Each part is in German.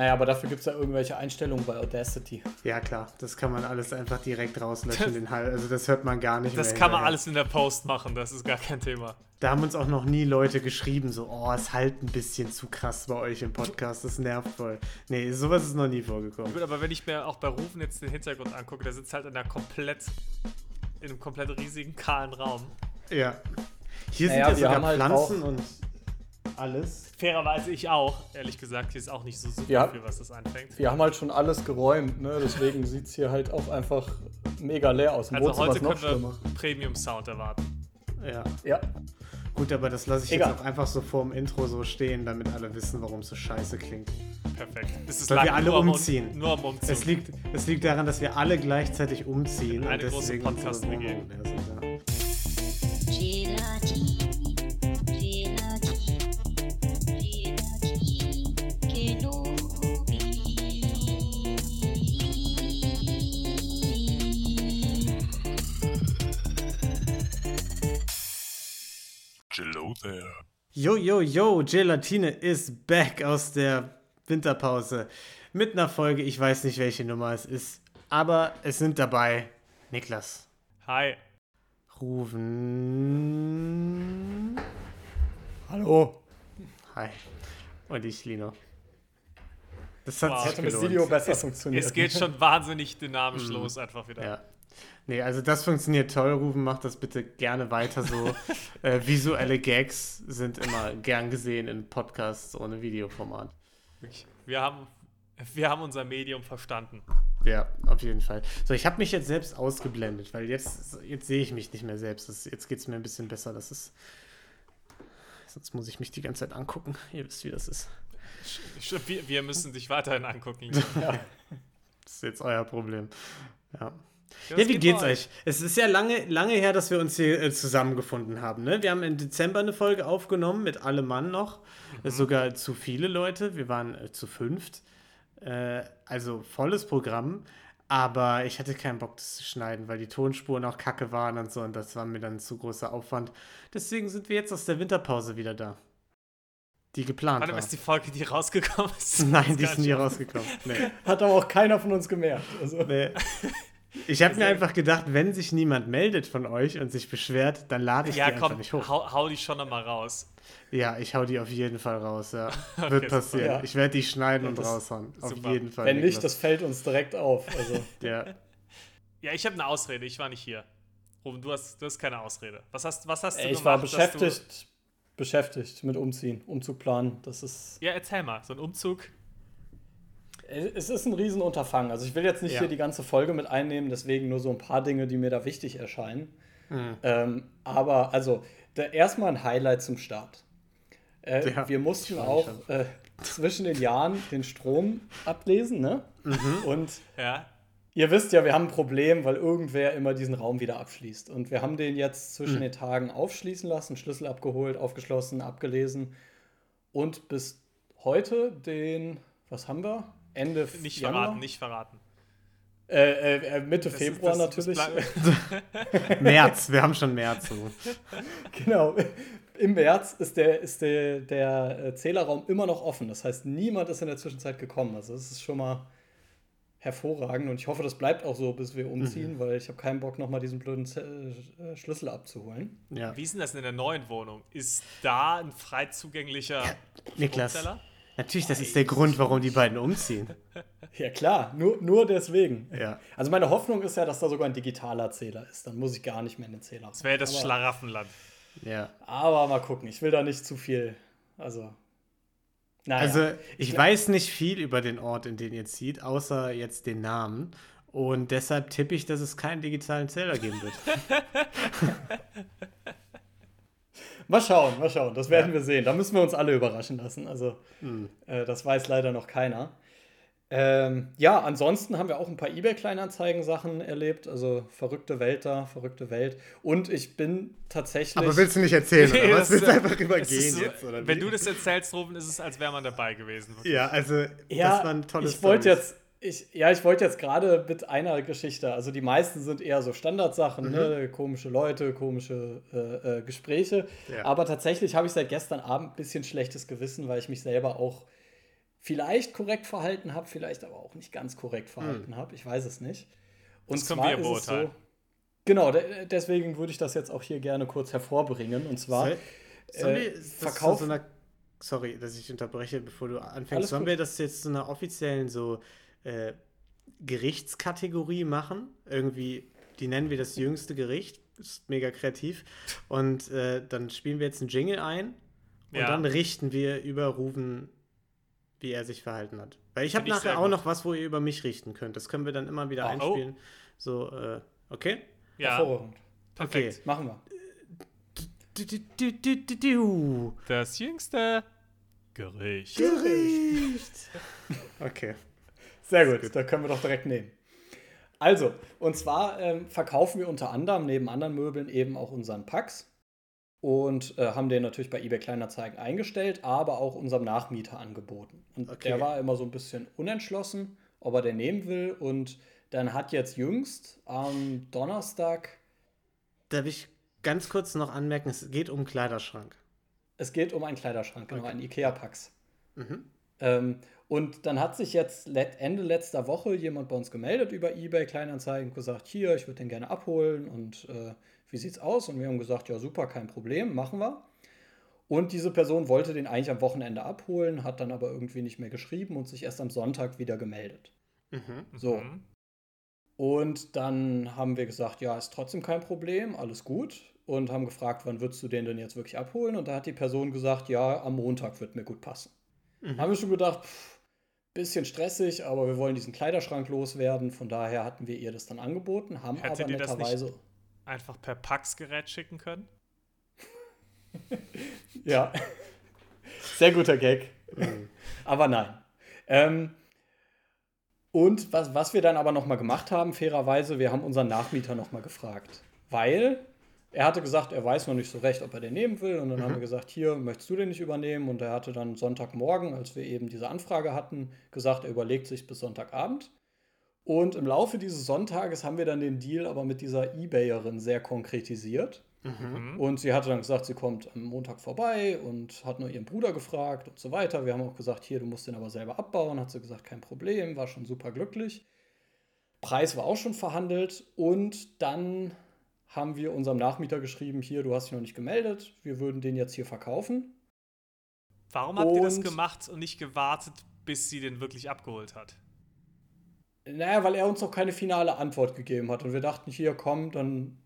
Naja, aber dafür gibt es ja irgendwelche Einstellungen bei Audacity. Ja, klar. Das kann man alles einfach direkt rauslöschen, den Hall. Also das hört man gar nicht Das mehr kann man hinterher. alles in der Post machen, das ist gar kein Thema. Da haben uns auch noch nie Leute geschrieben, so, oh, es halt ein bisschen zu krass bei euch im Podcast, das nervt voll. Nee, sowas ist noch nie vorgekommen. Gut, aber wenn ich mir auch bei Rufen jetzt den Hintergrund angucke, der sitzt halt in einer komplett, in einem komplett riesigen, kahlen Raum. Ja. Hier Naja, sind wir ja sogar halt Pflanzen und alles. Fairerweise ich auch, ehrlich gesagt, hier ist auch nicht so super Ja. viel, was das anfängt. Wir haben halt schon alles geräumt, ne? Deswegen sieht es hier halt auch einfach mega leer aus. Im Also Wohnzimmer heute können wir Premium-Sound erwarten. Ja. Ja. Gut, aber das lasse ich Egal. jetzt auch einfach so vor dem Intro so stehen, damit alle wissen, warum es so scheiße klingt. Perfekt. Es ist Weil wir alle nur am Un- umziehen. Nur am Umziehen. Es liegt, es liegt daran, dass wir alle gleichzeitig umziehen Eine und große deswegen sind. Ja. There. Yo, yo, yo, Gelatine ist back aus der Winterpause. Mit einer Folge, ich weiß nicht, welche Nummer es ist, aber es sind dabei Niklas, Hi. Ruven, Hallo. hi, und ich, Lino. Das hat Wow. sich gelohnt. Video besser funktioniert. Es geht schon wahnsinnig dynamisch Mhm. los, einfach wieder. Ja. Nee, also das funktioniert toll, Ruben, macht das bitte gerne weiter so. äh, visuelle Gags sind immer gern gesehen in Podcasts ohne Videoformat. Wir haben, wir haben unser Medium verstanden. Ja, auf jeden Fall. So, ich habe mich jetzt selbst ausgeblendet, weil jetzt, jetzt sehe ich mich nicht mehr selbst. Das, jetzt geht es mir ein bisschen besser. Das ist. Sonst muss ich mich die ganze Zeit angucken. Ihr wisst, wie das ist. Wir müssen dich weiterhin angucken. Ja. Das ist jetzt euer Problem. Ja. Ja, Ja, wie geht geht's euch? Es ist ja lange, lange her, dass wir uns hier äh, zusammengefunden haben. Ne? Wir haben im Dezember eine Folge aufgenommen mit allem Mann noch. Äh, Sogar zu viele Leute. Wir waren äh, zu fünft. Äh, also volles Programm. Aber ich hatte keinen Bock, das zu schneiden, weil die Tonspuren auch kacke waren und so. Und das war mir dann zu großer Aufwand. Deswegen sind wir jetzt aus der Winterpause wieder da. Die geplant Warte, war. ist die Folge, die rausgekommen ist? Nein, die Ist nie rausgekommen. Nee. Hat aber auch keiner von uns gemerkt. Also, Nee. Ich habe mir einfach gedacht, wenn sich niemand meldet von euch und sich beschwert, dann lade ich Ja, die einfach komm, nicht hoch. hau, hau die schon nochmal raus. Ja, ich hau die auf jeden Fall raus, ja. Okay, Wird super. passieren. Ja. Ich werde die schneiden Ja, und raushauen. Auf super. jeden Fall. wenn nicht, Niklas. das fällt uns direkt auf. Also, Ja. Ja, ich habe eine Ausrede, ich war nicht hier. Ruben, du hast, du hast keine Ausrede. Was hast, was hast du ich gemacht? war dass beschäftigt, beschäftigt mit Umziehen, Umzug planen. Das ist. Ja, erzähl mal, so ein Umzug. Es ist ein Riesenunterfangen. Also ich will jetzt nicht Ja. hier die ganze Folge mit einnehmen, deswegen nur so ein paar Dinge, die mir da wichtig erscheinen. Mhm. Ähm, aber also erstmal ein Highlight zum Start. Äh, Ja, wir mussten auch äh, zwischen den Jahren den Strom ablesen, ne? Mhm. Und Ja, ihr wisst ja, wir haben ein Problem, weil irgendwer immer diesen Raum wieder abschließt. Und wir haben den jetzt zwischen Mhm. den Tagen aufschließen lassen, Schlüssel abgeholt, aufgeschlossen, abgelesen. Und bis heute den, was haben wir? Ende nicht Januar? verraten, nicht verraten. Äh, äh, äh, Mitte Das ist- Februar das natürlich. März, wir haben schon März. So. genau. Im März ist der, ist der, der äh, Zählerraum immer noch offen. Das heißt, niemand ist in der Zwischenzeit gekommen. Also das ist schon mal hervorragend. Und ich hoffe, das bleibt auch so, bis wir umziehen, weil ich habe keinen Bock, nochmal diesen blöden Z äh, Schlüssel abzuholen. Ja. Wie ist denn das in der neuen Wohnung? Ist da ein frei zugänglicher Niklas, Stromzähler? Natürlich, das ist der Grund, warum die beiden umziehen. Ja klar, nur, nur deswegen. Ja. Also meine Hoffnung ist ja, dass da sogar ein digitaler Zähler ist. Dann muss ich gar nicht mehr in den Zähler. Das wäre das aber, Schlaraffenland. Ja. aber mal gucken, ich will da nicht zu viel. Also. Naja. Also, ich weiß nicht viel über den Ort, in den ihr zieht, außer jetzt den Namen. Und deshalb tippe ich, dass es keinen digitalen Zähler geben wird. Mal schauen, mal schauen. Das werden wir sehen. Da müssen wir uns alle überraschen lassen. Also, Hm. äh, das weiß leider noch keiner. Ähm, ja, ansonsten haben wir auch ein paar eBay-Kleinanzeigen-Sachen erlebt. Also verrückte Welt da, verrückte Welt. Und ich bin tatsächlich. Aber willst du nicht erzählen, oder was? Das- Willst du einfach übergehen so, jetzt, oder Wenn wie? du das erzählst, Ruben, ist es, als wäre man dabei gewesen. wirklich. Ja, also, ja, das war ein tolles ich wollte jetzt. Ich, ja, ich wollte jetzt gerade mit einer Geschichte, also die meisten sind eher so Standardsachen, ne? komische Leute, komische äh, äh, Gespräche. Ja. Aber tatsächlich habe ich seit gestern Abend ein bisschen schlechtes Gewissen, weil ich mich selber auch vielleicht korrekt verhalten habe, vielleicht aber auch nicht ganz korrekt verhalten habe. Ich weiß es nicht. Und Das können zwar wir ist es beurteilen. so. Genau, de deswegen würde ich das jetzt auch hier gerne kurz hervorbringen. Und zwar Soll, sollen äh, wir das Verkauf- zu so sorry, dass ich unterbreche, bevor du anfängst. Alles sollen gut. wir das jetzt zu einer offiziellen so äh, Gerichtskategorie machen? Irgendwie, die nennen wir das jüngste Gericht. Ist mega kreativ. Und äh, dann spielen wir jetzt einen Jingle ein und Ja. dann richten wir über Ruven, wie er sich verhalten hat. Weil ich habe nachher auch gut. noch was, wo ihr über mich richten könnt. Das können wir dann immer wieder Oh. einspielen. So, äh, okay? Ja, hervorragend. perfekt. Machen wir. Das jüngste Gericht. Gericht. Okay. Sehr gut, da können wir doch direkt nehmen. Also, und zwar ähm, verkaufen wir unter anderem neben anderen Möbeln eben auch unseren Pax und äh, haben den natürlich bei eBay Kleinanzeigen eingestellt, aber auch unserem Nachmieter angeboten. Und Okay. der war immer so ein bisschen unentschlossen, ob er den nehmen will. Und dann hat jetzt jüngst am Donnerstag, Darf ich ganz kurz noch anmerken, es geht um Kleiderschrank. es geht um einen Kleiderschrank, genau, Okay. einen Ikea-Pax. Mhm. Ähm, und dann hat sich jetzt Ende letzter Woche jemand bei uns gemeldet über eBay Kleinanzeigen und gesagt, hier, ich würde den gerne abholen und äh, wie sieht's aus? Und wir haben gesagt, ja super, kein Problem, machen wir. Und diese Person wollte den eigentlich am Wochenende abholen, hat dann aber irgendwie nicht mehr geschrieben und sich erst am Sonntag wieder gemeldet. Mhm. So. Mhm. Und dann haben wir gesagt, ja, ist trotzdem kein Problem, alles gut. Und haben gefragt, wann würdest du den denn jetzt wirklich abholen? Und da hat die Person gesagt, ja, am Montag wird mir gut passen. Mhm. Haben wir schon gedacht, pff, bisschen stressig, aber wir wollen diesen Kleiderschrank loswerden. Von daher hatten wir ihr das dann angeboten, haben Hättet aber netterweise. Einfach per Pax-Gerät schicken können? Ja. Sehr guter Gag. Aber nein. Ähm, und was, was wir dann aber nochmal gemacht haben, fairerweise, wir haben unseren Nachmieter nochmal gefragt. Weil er hatte gesagt, er weiß noch nicht so recht, ob er den nehmen will. Und dann haben wir gesagt, hier, möchtest du den nicht übernehmen? Und er hatte dann Sonntagmorgen, als wir eben diese Anfrage hatten, gesagt, er überlegt sich bis Sonntagabend. Und im Laufe dieses Sonntages haben wir dann den Deal aber mit dieser Ebayerin sehr konkretisiert. Mhm. Und sie hatte dann gesagt, sie kommt am Montag vorbei und hat nur ihren Bruder gefragt und so weiter. Wir haben auch gesagt, hier, du musst den aber selber abbauen. Hat sie gesagt, kein Problem, war schon super glücklich. Preis war auch schon verhandelt und dann haben wir unserem Nachmieter geschrieben, hier, du hast dich noch nicht gemeldet, wir würden den jetzt hier verkaufen. Warum habt ihr das Und- gemacht und nicht gewartet, bis sie den wirklich abgeholt hat? Naja, weil er uns noch keine finale Antwort gegeben hat und wir dachten, hier, komm, dann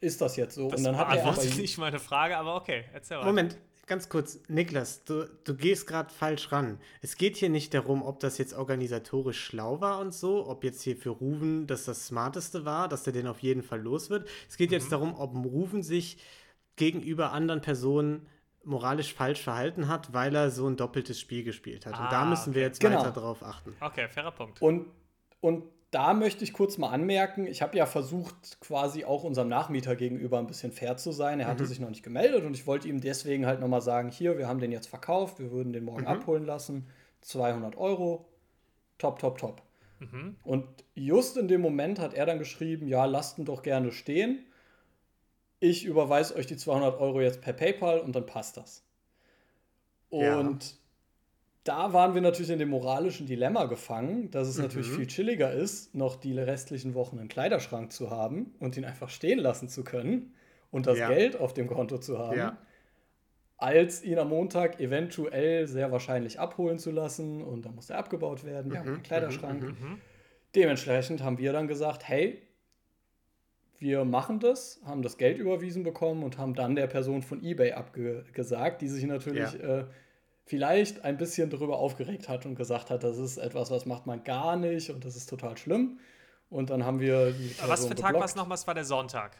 ist das jetzt so. Das und dann hat er aber nicht meine Frage, aber okay, erzähl mal. Moment, ganz kurz. Niklas, du, du gehst gerade falsch ran. Es geht hier nicht darum, ob das jetzt organisatorisch schlau war und so, ob jetzt hier für Ruven das das Smarteste war, dass der den auf jeden Fall los wird. Es geht jetzt darum, ob Ruven sich gegenüber anderen Personen moralisch falsch verhalten hat, weil er so ein doppeltes Spiel gespielt hat. und da Ah, müssen wir jetzt Genau. weiter drauf achten. Okay, fairer Punkt. Und, und da möchte ich kurz mal anmerken, ich habe ja versucht, quasi auch unserem Nachmieter gegenüber ein bisschen fair zu sein. Er hatte sich noch nicht gemeldet und ich wollte ihm deswegen halt nochmal sagen, hier, wir haben den jetzt verkauft, wir würden den morgen abholen lassen. 200 Euro, top, top, top. Mhm. Und just in dem Moment hat er dann geschrieben, ja, lasst ihn doch gerne stehen. Ich überweise euch die 200 Euro jetzt per PayPal und dann passt das. Ja. Da waren wir natürlich in dem moralischen Dilemma gefangen, dass es natürlich Mhm. viel chilliger ist, noch die restlichen Wochen einen Kleiderschrank zu haben und ihn einfach stehen lassen zu können und das Ja. Geld auf dem Konto zu haben, Ja. als ihn am Montag eventuell sehr wahrscheinlich abholen zu lassen und dann muss er abgebaut werden. Wir haben Mhm, einen Kleiderschrank. Mhm. Dementsprechend haben wir dann gesagt, hey, wir machen das, haben das Geld überwiesen bekommen und haben dann der Person von eBay abgesagt, die sich natürlich äh, vielleicht ein bisschen darüber aufgeregt hat und gesagt hat, das ist etwas, was macht man gar nicht und das ist total schlimm. Und dann haben wir die was für Tag war es nochmal? Es war der Sonntag.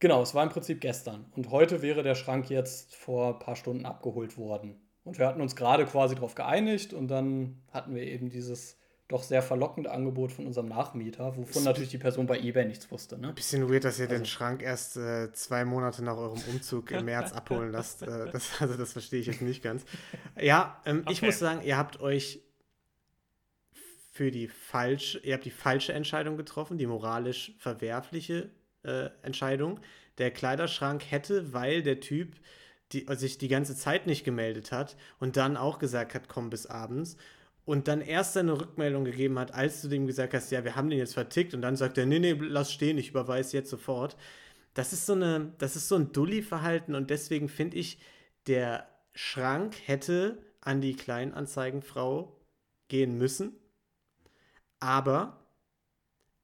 Genau, es war im Prinzip gestern. Und heute wäre der Schrank jetzt vor ein paar Stunden abgeholt worden. Und wir hatten uns gerade quasi darauf geeinigt und dann hatten wir eben dieses doch sehr verlockende Angebot von unserem Nachmieter, wovon natürlich die Person bei eBay nichts wusste. Ne? Bisschen weird, dass ihr Also den Schrank erst äh, zwei Monate nach eurem Umzug im März abholen lasst. Äh, das, also das verstehe ich jetzt nicht ganz. Ja, ähm, ich Okay. muss sagen, ihr habt euch für die falsche, ihr habt die falsche Entscheidung getroffen, die moralisch verwerfliche äh, Entscheidung. Der Kleiderschrank hätte, weil der Typ die, sich die ganze Zeit nicht gemeldet hat und dann auch gesagt hat, komm bis abends und dann erst eine Rückmeldung gegeben hat, als du dem gesagt hast, ja, wir haben den jetzt vertickt und dann sagt er, nee, nee, lass stehen, ich überweise jetzt sofort. Das ist so eine, das ist so ein Dulli-Verhalten und deswegen finde ich, der Schrank hätte an die Kleinanzeigenfrau gehen müssen. Aber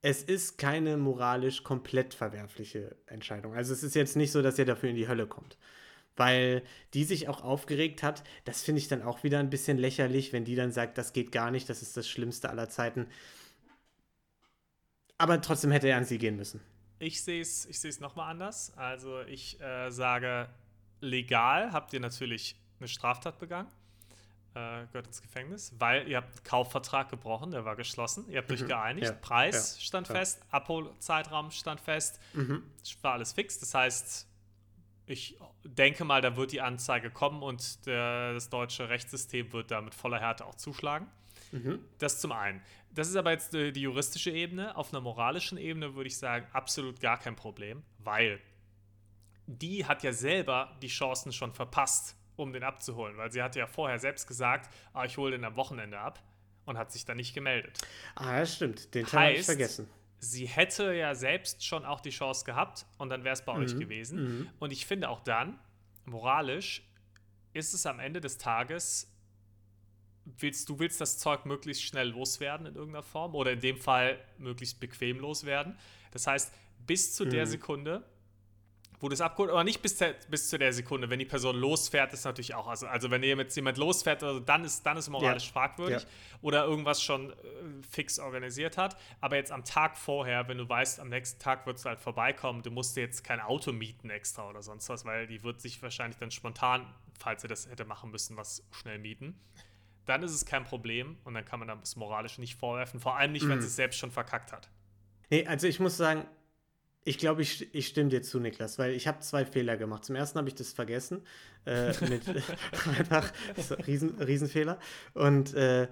es ist keine moralisch komplett verwerfliche Entscheidung. Also es ist jetzt nicht so, dass er dafür in die Hölle kommt. Weil die sich auch aufgeregt hat, das finde ich dann auch wieder ein bisschen lächerlich, wenn die dann sagt, das geht gar nicht, das ist das Schlimmste aller Zeiten. Aber trotzdem hätte er an sie gehen müssen. Ich sehe es ich seh's nochmal anders. Also ich äh, sage, legal habt ihr natürlich eine Straftat begangen. Äh, gehört ins Gefängnis, weil ihr habt einen Kaufvertrag gebrochen, der war geschlossen. Ihr habt euch geeinigt, Ja. Preis Ja. stand Ja. fest, Abholzeitraum stand fest, es war alles fix. Das heißt, ich denke mal, da wird die Anzeige kommen und der, das deutsche Rechtssystem wird da mit voller Härte auch zuschlagen. Das zum einen. Das ist aber jetzt äh, die juristische Ebene. Auf einer moralischen Ebene würde ich sagen, absolut gar kein Problem, weil die hat ja selber die Chancen schon verpasst, um den abzuholen, weil sie hatte ja vorher selbst gesagt, ah, ich hole den am Wochenende ab und hat sich dann nicht gemeldet. Ah, das stimmt. Den Teil habe ich vergessen. Sie hätte ja selbst schon auch die Chance gehabt und dann wäre es bei euch Mhm. gewesen. Und ich finde auch dann, moralisch, ist es am Ende des Tages, willst du willst das Zeug möglichst schnell loswerden in irgendeiner Form oder in dem Fall möglichst bequem loswerden. Das heißt, bis zu Mhm. der Sekunde, wo du es abgeholt, aber nicht bis, der, bis zu der Sekunde, wenn die Person losfährt, ist natürlich auch, also, also wenn jetzt jemand losfährt, also dann ist dann ist moralisch Ja. fragwürdig Ja. oder irgendwas schon äh, fix organisiert hat. Aber jetzt am Tag vorher, wenn du weißt, am nächsten Tag wird es halt vorbeikommen, du musst dir jetzt kein Auto mieten extra oder sonst was, weil die wird sich wahrscheinlich dann spontan, falls er das hätte machen müssen, was schnell mieten. Dann ist es kein Problem und dann kann man das moralisch nicht vorwerfen, vor allem nicht, wenn sie es selbst schon verkackt hat. Nee, also ich muss sagen, ich glaube, ich, ich stimme dir zu, Niklas, weil ich habe zwei Fehler gemacht. Zum ersten habe ich das vergessen. Äh, mit einfach riesen, Riesenfehler. Und äh,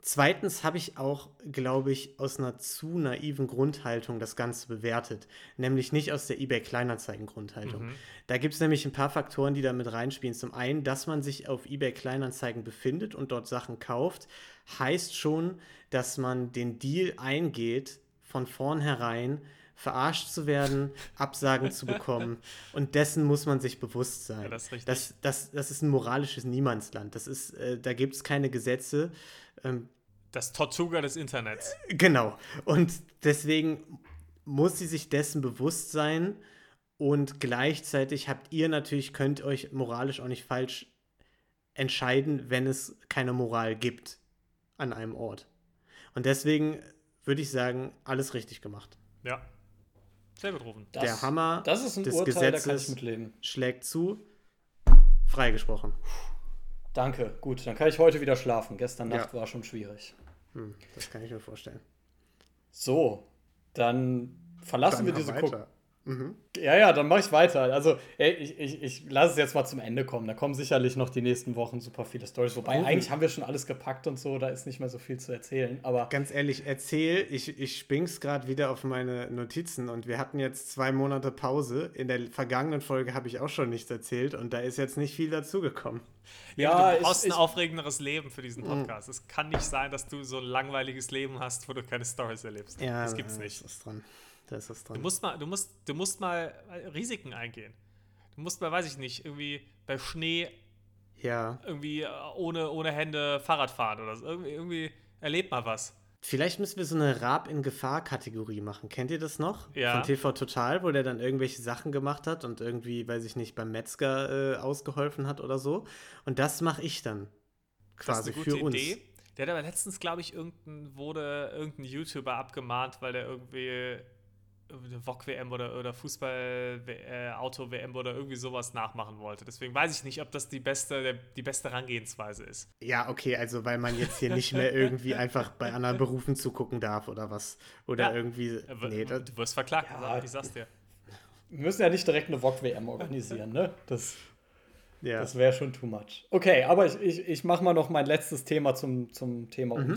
zweitens habe ich auch, glaube ich, aus einer zu naiven Grundhaltung das Ganze bewertet. Nämlich nicht aus der eBay Kleinanzeigen-Grundhaltung. Da gibt es nämlich ein paar Faktoren, die da mit reinspielen. Zum einen, dass man sich auf eBay Kleinanzeigen befindet und dort Sachen kauft, heißt schon, dass man den Deal eingeht, von vornherein verarscht zu werden, Absagen zu bekommen. Und dessen muss man sich bewusst sein. Ja, das ist richtig. Das, das, das ist ein moralisches Niemandsland. Das ist, äh, da gibt es keine Gesetze. Ähm, Das Tortuga des Internets. Genau. Und deswegen muss sie sich dessen bewusst sein. Und gleichzeitig habt ihr natürlich, könnt euch moralisch auch nicht falsch entscheiden, wenn es keine Moral gibt an einem Ort. Und deswegen würde ich sagen, alles richtig gemacht. Ja. Rufen. Das, Der Hammer das ist ein des Urteil, da kann ich Gesetzes mitleben. schlägt zu. Freigesprochen. Danke, gut, dann kann ich heute wieder schlafen. Gestern Ja. Nacht war schon schwierig. Hm, das kann ich mir vorstellen. So, dann verlassen wir Dann diese weiter. Guck. Ja, ja, dann mache ich weiter. Also, ey, ich, ich, ich lasse es jetzt mal zum Ende kommen. Da kommen sicherlich noch die nächsten Wochen super viele Stories. Wobei, Rufen. eigentlich haben wir schon alles gepackt und so, da ist nicht mehr so viel zu erzählen. Aber Ganz ehrlich, erzähl, ich, ich spring's gerade wieder auf meine Notizen und wir hatten jetzt zwei Monate Pause. In der vergangenen Folge habe ich auch schon nichts erzählt und da ist jetzt nicht viel dazugekommen. ja, du brauchst ich, ein aufregenderes Leben für diesen Podcast. Es kann nicht sein, dass du so ein langweiliges Leben hast, wo du keine Stories erlebst. das gibt's da nicht. ist was dran. Da ist was dran. Du musst mal, du musst, du musst mal Risiken eingehen. Du musst mal, weiß ich nicht, irgendwie bei Schnee ja, irgendwie äh, ohne, ohne Hände Fahrrad fahren oder so. Irgendwie, irgendwie erlebt mal was. vielleicht müssen wir so eine Rab in Gefahr-Kategorie machen. Kennt ihr das noch? Ja. Von TV Total, wo der dann irgendwelche Sachen gemacht hat und irgendwie, weiß ich nicht, beim Metzger äh, ausgeholfen hat oder so. Und das mache ich dann Das quasi ist eine für gute uns. Idee. Der hat aber letztens, glaube ich, irgendein, wurde irgendein YouTuber abgemahnt, weil der irgendwie eine VOG-WM oder, oder Fußball-Auto-WM oder irgendwie sowas nachmachen wollte. Deswegen weiß ich nicht, ob das die beste, der, die beste Herangehensweise ist. Ja, okay, also weil man jetzt hier nicht mehr irgendwie einfach bei anderen Berufen zugucken darf oder was. Oder Ja. irgendwie. Nee, du wirst verklagt, Ja. ich sag's dir. wir müssen ja nicht direkt eine VOG-WM organisieren, ne? Das, ja. das wäre schon too much. Okay, aber ich, ich, ich mache mal noch mein letztes Thema zum, zum Thema Mhm.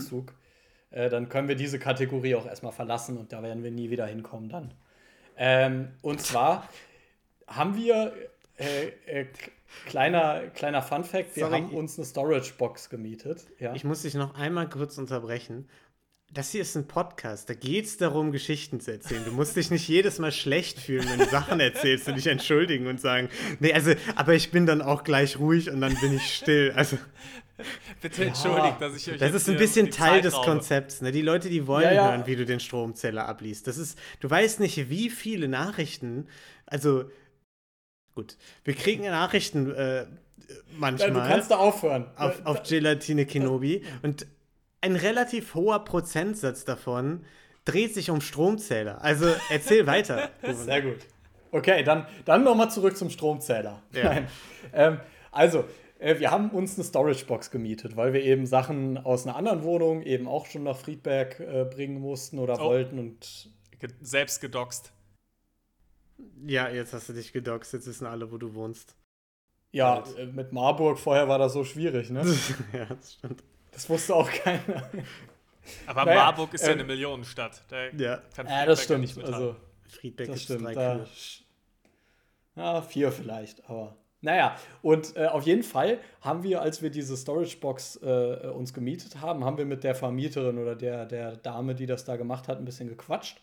Äh, dann können wir diese Kategorie auch erstmal verlassen und da werden wir nie wieder hinkommen dann. Ähm, und zwar haben wir Äh, äh, kleiner, kleiner Fun Fact: Wir Sorry. haben uns eine Storage Box gemietet. Ja. Ich muss dich noch einmal kurz unterbrechen. Das hier ist ein Podcast, da geht es darum, Geschichten zu erzählen. Du musst dich nicht jedes Mal schlecht fühlen, wenn du Sachen erzählst und dich entschuldigen und sagen, nee, also, aber ich bin dann auch gleich ruhig und dann bin ich still. Also, Bitte entschuldigt, dass ich euch das jetzt ist ein bisschen Teil Zeit des raube. Konzepts. Ne? Die Leute, die wollen Ja, ja. hören, wie du den Stromzähler abliest. Das ist, du weißt nicht, wie viele Nachrichten, also, gut, wir kriegen Nachrichten äh, Ja, manchmal du kannst da aufhören. auf, auf Gelatine Kenobi. Und ein relativ hoher Prozentsatz davon dreht sich um Stromzähler. Also erzähl weiter. Sehr gut. Okay, dann, dann nochmal zurück zum Stromzähler. Ja. Nein. Ähm, also, wir haben uns eine Storage-Box gemietet, weil wir eben Sachen aus einer anderen Wohnung eben auch schon nach Friedberg äh, bringen mussten oder Oh. wollten. Und Ge selbst gedoxt. Ja, jetzt hast du dich gedoxt, jetzt wissen alle, wo du wohnst. ja, Halt. äh, mit Marburg vorher war das so schwierig, ne? ja, das stimmt. Das wusste auch keiner. Aber Naja, Marburg ist ja ähm, eine Millionenstadt. Da Ja, kann Ja, das Friedberg ja nicht stimmt. mithalten. Also, Friedberg das gibt stimmt. drei Da, ja, vier vielleicht, aber. Naja, und äh, auf jeden Fall haben wir, als wir diese Storage-Box äh, uns gemietet haben, haben wir mit der Vermieterin oder der, der Dame, die das da gemacht hat, ein bisschen gequatscht.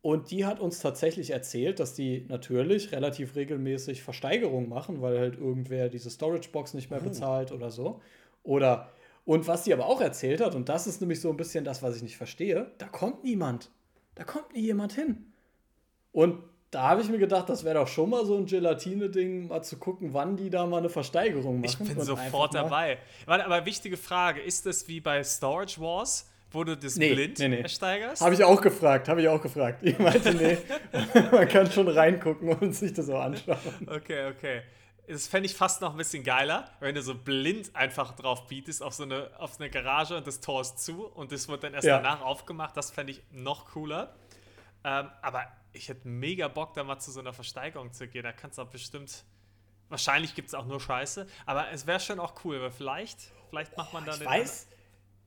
Und die hat uns tatsächlich erzählt, dass die natürlich relativ regelmäßig Versteigerungen machen, weil halt irgendwer diese Storage-Box nicht mehr bezahlt oder so. Oder, und was sie aber auch erzählt hat, und das ist nämlich so ein bisschen das, was ich nicht verstehe, da kommt niemand. Da kommt nie jemand hin. Und da habe ich mir gedacht, das wäre doch schon mal so ein Gelatine-Ding, mal zu gucken, wann die da mal eine Versteigerung machen. Ich bin sofort dabei. Warte, aber wichtige Frage: Ist das wie bei Storage Wars, wo du das Nee, blind nee, nee. ersteigerst? Habe ich auch gefragt, habe ich auch gefragt. Ich meinte, nee, man kann schon reingucken und sich das so anschauen. Okay, okay. Das fände ich fast noch ein bisschen geiler, wenn du so blind einfach drauf bietest auf so eine, auf eine Garage und das Tor ist zu und das wird dann erst Ja. danach aufgemacht. Das fände ich noch cooler. Ähm, aber ich hätte mega Bock, da mal zu so einer Versteigerung zu gehen. Da kannst du auch bestimmt. Wahrscheinlich gibt es auch nur Scheiße, aber es wäre schon auch cool, weil vielleicht, vielleicht macht man da Ich den, weiß,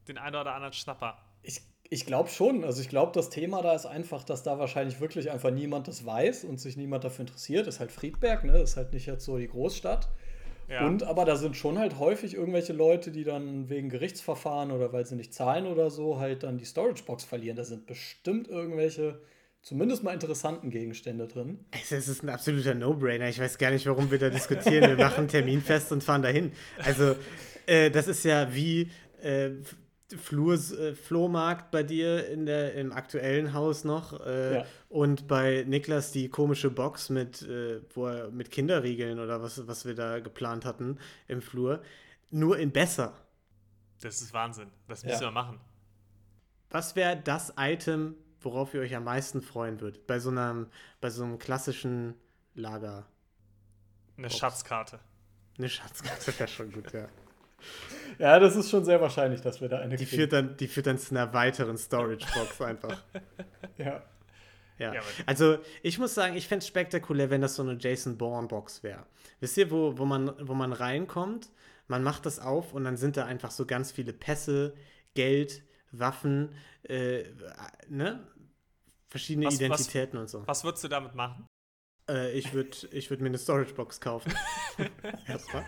den einen oder anderen Schnapper. ich, ich glaube schon. Also ich glaube, das Thema da ist einfach, dass da wahrscheinlich wirklich einfach niemand das weiß und sich niemand dafür interessiert. Ist halt Friedberg, ne? Ist halt nicht jetzt so die Großstadt. Ja. Und aber da sind schon halt häufig irgendwelche Leute, die dann wegen Gerichtsverfahren oder weil sie nicht zahlen oder so, halt dann die Storage-Box verlieren. Da sind bestimmt irgendwelche, zumindest mal interessanten Gegenstände drin. Es ist ein absoluter No-Brainer. Ich weiß gar nicht, warum wir da diskutieren. Wir machen einen Termin fest und fahren dahin. Also, äh, das ist ja wie äh, Flur, äh, Flohmarkt bei dir in der, im aktuellen Haus noch. Äh, Ja. Und bei Niklas die komische Box mit, äh, wo er, mit Kinderriegeln oder was, was wir da geplant hatten im Flur. Nur in besser. Das ist Wahnsinn. Das Ja. müssen wir machen. Was wäre das Item, worauf ihr euch am meisten freuen würdet? Bei so einem, bei so einem klassischen Lager. Eine Schatzkarte. Eine Schatzkarte wäre schon gut, ja. Ja, das ist schon sehr wahrscheinlich, dass wir da eine Die kriegen. führt dann, die führt dann zu einer weiteren Storage-Box einfach. Ja. Ja. Ja, Also, ich muss sagen, ich fände es spektakulär, wenn das so eine Jason Bourne-Box wäre. Wisst ihr, wo, wo, man, wo man reinkommt, man macht das auf und dann sind da einfach so ganz viele Pässe, Geld, Waffen, äh, ne? Verschiedene Was- was- Identitäten und so. Was würdest du damit machen? Äh, ich würde ich würd mir eine Storage-Box kaufen. Erstmal.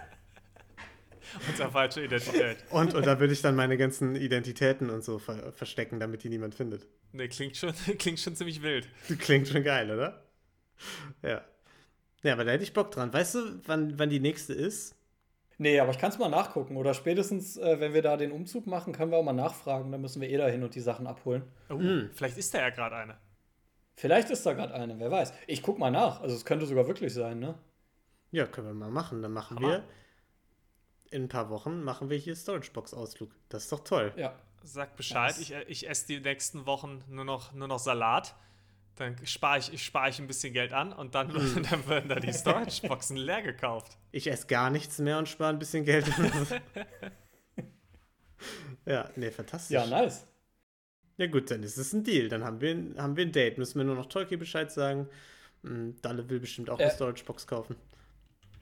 Unsere falsche Identität. Und, und da würde ich dann meine ganzen Identitäten und so ver verstecken, damit die niemand findet. Ne, klingt schon, klingt schon ziemlich wild. Klingt schon geil, oder? Ja. Ja, aber da hätte ich Bock dran. Weißt du, wann, wann die nächste ist? Nee, aber ich kann es mal nachgucken. Oder spätestens, äh, wenn wir da den Umzug machen, können wir auch mal nachfragen. Dann müssen wir eh dahin und die Sachen abholen. Oh, Hm. Vielleicht ist da ja gerade eine. Vielleicht ist da gerade eine, wer weiß. Ich guck mal nach. Also es könnte sogar wirklich sein, ne? Ja, können wir mal machen. Dann machen Hammer. wir in ein paar Wochen machen wir hier Storage-Box-Ausflug. Das ist doch toll. Ja. Sag Bescheid, ich, ich esse die nächsten Wochen nur noch, nur noch Salat. Dann spare ich, ich, spar ich ein bisschen Geld an und dann, Hm. dann werden da die Storage-Boxen leer gekauft. Ich esse gar nichts mehr und spare ein bisschen Geld. ja, nee, fantastisch. Ja, nice. Ja gut, dann ist es ein Deal. Dann haben wir, ein- haben wir ein Date. Müssen wir nur noch Tolki Bescheid sagen. Hm, Dalle will bestimmt auch eine Äh. Storage-Box kaufen.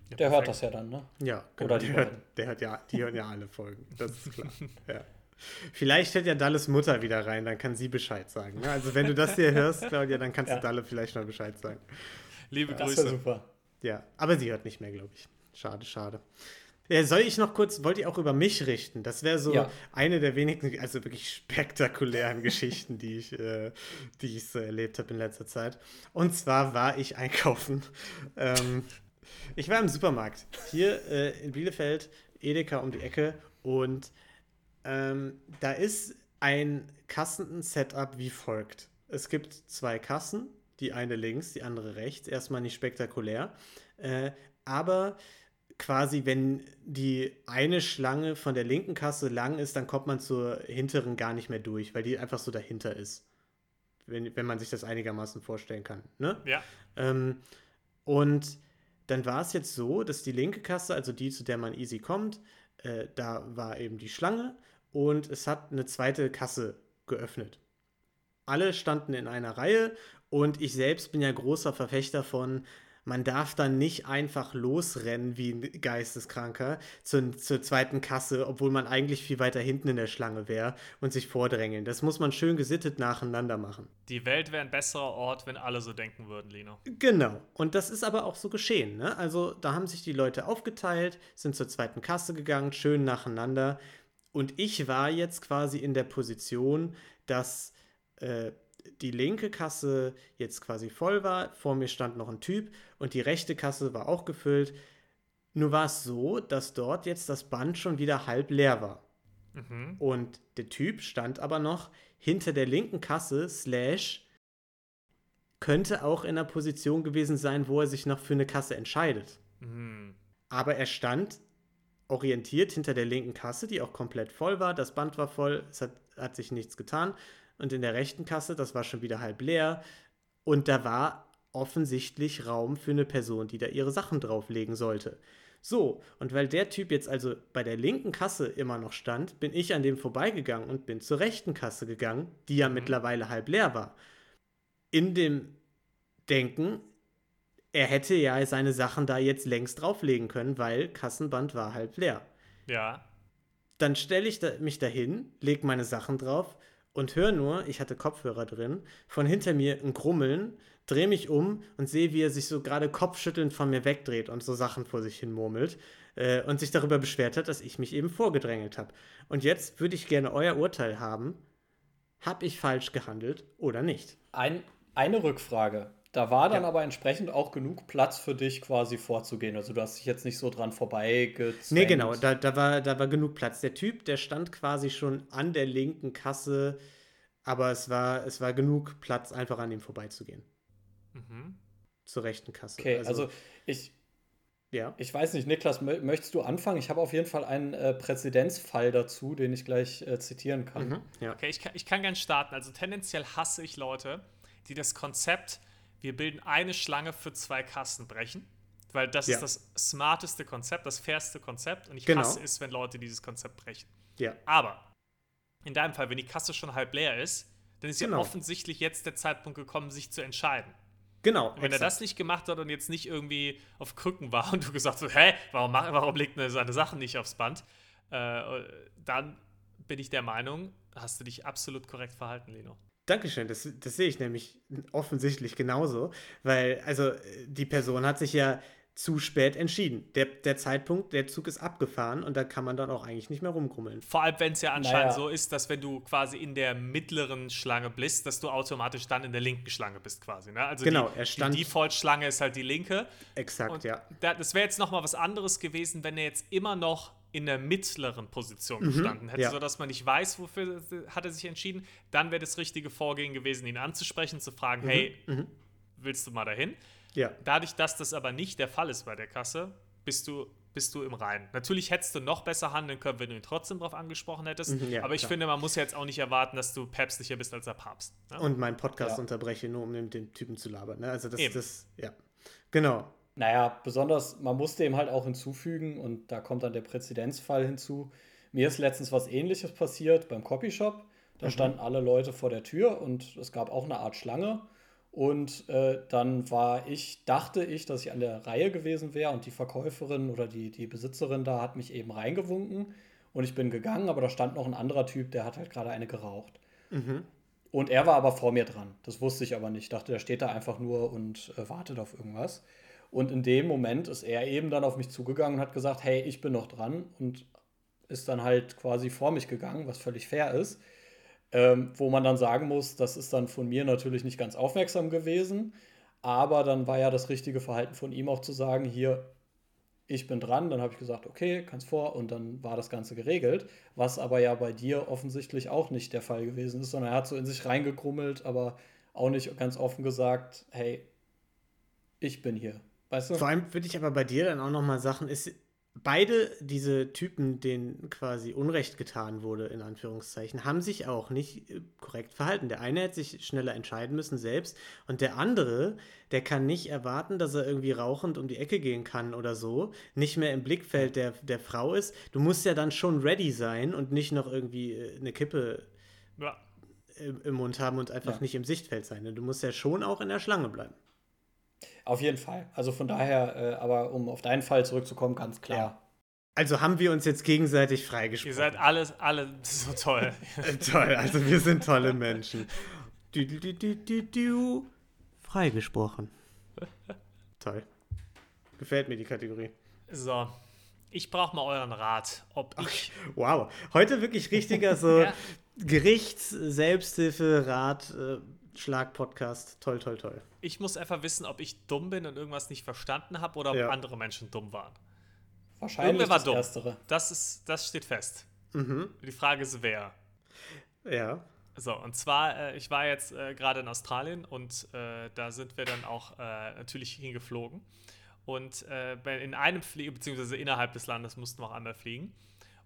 Ja, Der hört perfekt. das ja dann, ne? Ja, Oder die der, hört, der hört ja, die hören ja alle Folgen. Das ist klar. ja. Vielleicht hört ja Dalles Mutter wieder rein, dann kann sie Bescheid sagen. ne? Also wenn du das hier hörst, Claudia, dann kannst Ja. du Dalle vielleicht mal Bescheid sagen. Liebe Das wäre Grüße. super. Ja, aber sie hört nicht mehr, glaube ich. Schade, schade. Ja, soll ich noch kurz, wollt ihr auch über mich richten? Das wäre so Ja. eine der wenigen, also wirklich spektakulären Geschichten, die ich, äh, die ich so erlebt habe in letzter Zeit. Und zwar war ich einkaufen. Ähm, ich war im Supermarkt hier äh, in Bielefeld, Edeka um die Ecke und ähm, da ist ein Kassen-Setup wie folgt. Es gibt zwei Kassen, die eine links, die andere rechts. Erstmal nicht spektakulär. Äh, aber quasi, wenn die eine Schlange von der linken Kasse lang ist, dann kommt man zur hinteren gar nicht mehr durch, weil die einfach so dahinter ist. Wenn, wenn man sich das einigermaßen vorstellen kann. Ne? Ja. Ähm, und dann war es jetzt so, dass die linke Kasse, also die, zu der man easy kommt, äh, da war eben die Schlange und es hat eine zweite Kasse geöffnet. Alle standen in einer Reihe und ich selbst bin ja großer Verfechter von, man darf dann nicht einfach losrennen wie ein Geisteskranker zur, zur zweiten Kasse, obwohl man eigentlich viel weiter hinten in der Schlange wäre und sich vordrängeln. Das muss man schön gesittet nacheinander machen. Die Welt wäre ein besserer Ort, wenn alle so denken würden, Lino. Genau. Und das ist aber auch so geschehen. Ne? Also da haben sich die Leute aufgeteilt, sind zur zweiten Kasse gegangen, schön nacheinander. Und ich war jetzt quasi in der Position, dass äh, die linke Kasse jetzt quasi voll war. Vor mir stand noch ein Typ und die rechte Kasse war auch gefüllt. Nur war es so, dass dort jetzt das Band schon wieder halb leer war. Mhm. Und der Typ stand aber noch hinter der linken Kasse, slash, könnte auch in einer Position gewesen sein, wo er sich noch für eine Kasse entscheidet. Mhm. Aber er stand orientiert hinter der linken Kasse, die auch komplett voll war. Das Band war voll, es hat, hat sich nichts getan. Und in der rechten Kasse, das war schon wieder halb leer. Und da war offensichtlich Raum für eine Person, die da ihre Sachen drauflegen sollte. So, und weil der Typ jetzt also bei der linken Kasse immer noch stand, bin ich an dem vorbeigegangen und bin zur rechten Kasse gegangen, die ja mittlerweile halb leer war. In dem Denken, er hätte ja seine Sachen da jetzt längst drauflegen können, weil Kassenband war halb leer. Ja. Dann stelle ich da, mich dahin, lege meine Sachen drauf und höre nur, ich hatte Kopfhörer drin, von hinter mir ein Grummeln, drehe mich um und sehe, wie er sich so gerade kopfschüttelnd von mir wegdreht und so Sachen vor sich hin murmelt äh, und sich darüber beschwert hat, dass ich mich eben vorgedrängelt habe. Und jetzt würde ich gerne euer Urteil haben. Habe ich falsch gehandelt oder nicht? Ein, eine Rückfrage. Da war dann Ja. aber entsprechend auch genug Platz für dich quasi vorzugehen. Also du hast dich jetzt nicht so dran vorbeigezwängt. Nee, genau, da, da, war, da war genug Platz. Der Typ, der stand quasi schon an der linken Kasse, aber es war, es war genug Platz, einfach an ihm vorbeizugehen. Mhm. Zur rechten Kasse. Okay, also, ich, ja. ich weiß nicht, Niklas, mö- möchtest du anfangen? Ich habe auf jeden Fall einen äh, Präzedenzfall dazu, den ich gleich äh, zitieren kann. Mhm, ja. Okay, ich kann, ich kann gern starten. Also tendenziell hasse ich Leute, die das Konzept, wir bilden eine Schlange für zwei Kassen brechen. Weil das Ja. ist das smarteste Konzept, das fairste Konzept. Und ich Genau. hasse es, wenn Leute dieses Konzept brechen. ja. Aber in deinem Fall, wenn die Kasse schon halb leer ist, dann ist ja Genau. offensichtlich jetzt der Zeitpunkt gekommen, sich zu entscheiden. Genau. Und wenn er exakt. das nicht gemacht hat und jetzt nicht irgendwie auf Krücken war und du gesagt hast, hä, warum, warum legt er seine Sachen nicht aufs Band, äh, dann bin ich der Meinung, hast du dich absolut korrekt verhalten, Leno. Dankeschön, das, das sehe ich nämlich offensichtlich genauso, weil, also, die Person hat sich ja zu spät entschieden. Der, der Zeitpunkt, der Zug ist abgefahren und da kann man dann auch eigentlich nicht mehr rumgrummeln. Vor allem, wenn es ja anscheinend Naja. so ist, dass wenn du quasi in der mittleren Schlange bist, dass du automatisch dann in der linken Schlange bist quasi. Ne? Also Genau, die, er stand- die Default-Schlange ist halt die linke. Exakt, Und ja. da, das wäre jetzt noch mal was anderes gewesen, wenn er jetzt immer noch in der mittleren Position Mhm, gestanden hätte, ja. sodass man nicht weiß, wofür hat er sich entschieden. Dann wäre das richtige Vorgehen gewesen, ihn anzusprechen, zu fragen, Mhm, hey, willst du mal dahin? Ja. Dadurch, dass das aber nicht der Fall ist bei der Kasse, bist du, bist du im Reinen. Natürlich hättest du noch besser handeln können, wenn du ihn trotzdem darauf angesprochen hättest. Mhm, ja, aber ich klar. finde, man muss jetzt auch nicht erwarten, dass du päpstlicher bist als der Papst. Ne? Und meinen Podcast Ja. unterbreche, nur um den, den Typen zu labern. Ne? Also das, Eben. das, ja. Genau. Naja, besonders, man muss dem halt auch hinzufügen und da kommt dann der Präzedenzfall hinzu. Mir ist letztens was ähnliches passiert beim Copyshop. Da standen alle Leute vor der Tür und es gab auch eine Art Schlange. Und äh, dann war ich, dachte ich, dass ich an der Reihe gewesen wäre und die Verkäuferin oder die, die Besitzerin da hat mich eben reingewunken und ich bin gegangen, aber da stand noch ein anderer Typ, der hat halt gerade eine geraucht. Und er war aber vor mir dran. Das wusste ich aber nicht. Ich dachte, der steht da einfach nur und äh, wartet auf irgendwas. Und in dem Moment ist er eben dann auf mich zugegangen und hat gesagt, hey, ich bin noch dran und ist dann halt quasi vor mich gegangen, was völlig fair ist. Ähm, wo man dann sagen muss, das ist dann von mir natürlich nicht ganz aufmerksam gewesen, aber dann war ja das richtige Verhalten von ihm auch zu sagen, hier, ich bin dran, dann habe ich gesagt, okay, kannst vor und dann war das Ganze geregelt, was aber ja bei dir offensichtlich auch nicht der Fall gewesen ist, sondern er hat so in sich reingekrummelt, aber auch nicht ganz offen gesagt, hey, ich bin hier. Weißt du? Vor allem würde ich aber bei dir dann auch nochmal sagen, ist beide diese Typen, denen quasi Unrecht getan wurde, in Anführungszeichen, haben sich auch nicht äh, korrekt verhalten. Der eine hätte sich schneller entscheiden müssen selbst und der andere, der kann nicht erwarten, dass er irgendwie rauchend um die Ecke gehen kann oder so, nicht mehr im Blickfeld der, der Frau ist. Du musst ja dann schon ready sein und nicht noch irgendwie äh, eine Kippe Ja. im, Mund haben und einfach Ja. nicht im Sichtfeld sein. Du musst ja schon auch in der Schlange bleiben. Auf jeden Fall. Also von daher, äh, aber um auf deinen Fall zurückzukommen, ganz klar. Ja. Also haben wir uns jetzt gegenseitig Ihr freigesprochen. seid alles, alle so toll. Toll, also wir sind tolle Menschen. Du, du, du, du, du. Freigesprochen. Toll. Gefällt mir die Kategorie. So, ich brauche mal euren Rat, ob ich Wow. Heute wirklich richtiger so Ja. Gerichts-, Selbsthilfe, Rat, äh, Schlag-Podcast. Toll, toll, toll. Ich muss einfach wissen, ob ich dumm bin und irgendwas nicht verstanden habe oder ob Ja. andere Menschen dumm waren. Wahrscheinlich Irgendwer war das dumm. Erstere. Das, ist, das steht fest. Mhm. Die Frage ist, wer. Ja. So, und zwar, äh, ich war jetzt äh, gerade in Australien und äh, da sind wir dann auch äh, natürlich hingeflogen. Und äh, in einem Flieger, beziehungsweise innerhalb des Landes mussten wir auch einmal fliegen.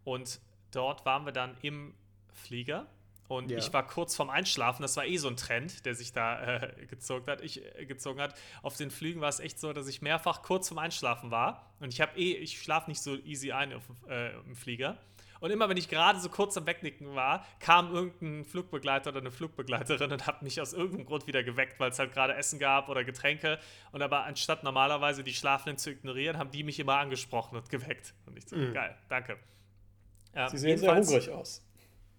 Und dort waren wir dann im Flieger. Und Ja. ich war kurz vorm Einschlafen. Das war eh so ein Trend, der sich da äh, gezogen hat. Ich äh, gezogen hat. Auf den Flügen war es echt so, dass ich mehrfach kurz vorm Einschlafen war. Und ich habe eh, ich schlafe nicht so easy ein auf, äh, im Flieger. Und immer wenn ich gerade so kurz am Wegnicken war, kam irgendein Flugbegleiter oder eine Flugbegleiterin und hat mich aus irgendeinem Grund wieder geweckt, weil es halt gerade Essen gab oder Getränke. Und aber anstatt normalerweise die Schlafenden zu ignorieren, haben die mich immer angesprochen und geweckt. Und ich so, geil, danke. Ähm, Sie sehen sehr hungrig aus.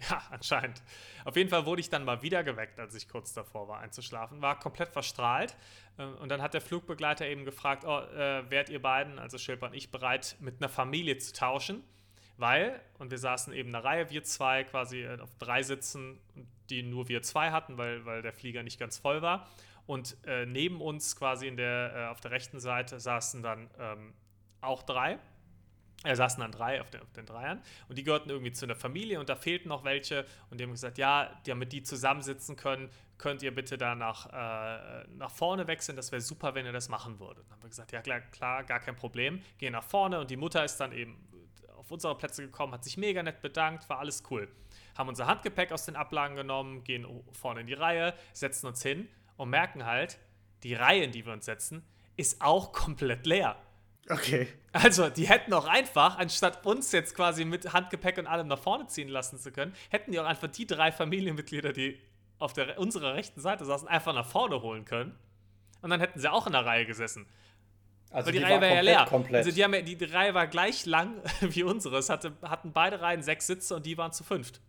ja, anscheinend. Auf jeden Fall wurde ich dann mal wieder geweckt, als ich kurz davor war einzuschlafen. War komplett verstrahlt. Äh, Und dann hat der Flugbegleiter eben gefragt, oh, äh, wärt ihr beiden, also Schilper und ich, bereit, mit einer Familie zu tauschen? Weil, und wir saßen eben in einer Reihe, wir zwei quasi äh, auf drei Sitzen, die nur wir zwei hatten, weil, weil der Flieger nicht ganz voll war. Und äh, neben uns quasi in der, äh, auf der rechten Seite saßen dann ähm, auch drei. Er saßen dann drei auf den, auf den Dreiern und die gehörten irgendwie zu einer Familie und da fehlten noch welche und die haben gesagt, ja, damit die zusammensitzen können, könnt ihr bitte da nach, äh, nach vorne wechseln, das wäre super, wenn ihr das machen würdet. Dann haben wir gesagt, ja klar, klar, gar kein Problem, gehen nach vorne und die Mutter ist dann eben auf unsere Plätze gekommen, hat sich mega nett bedankt, war alles cool. Haben unser Handgepäck aus den Ablagen genommen, gehen vorne in die Reihe, setzen uns hin und merken halt, die Reihe, in die wir uns setzen, ist auch komplett leer. Okay. Also, die hätten auch einfach, anstatt uns jetzt quasi mit Handgepäck und allem nach vorne ziehen lassen zu können, hätten die auch einfach die drei Familienmitglieder, die auf der, unserer rechten Seite saßen, einfach nach vorne holen können. Und dann hätten sie auch in der Reihe gesessen. Also Aber die, die Reihe war war ja komplett, leer. komplett. Also die, haben ja, die, die Reihe war gleich lang wie unsere. Es hatte, hatten beide Reihen sechs Sitze und die waren zu fünft.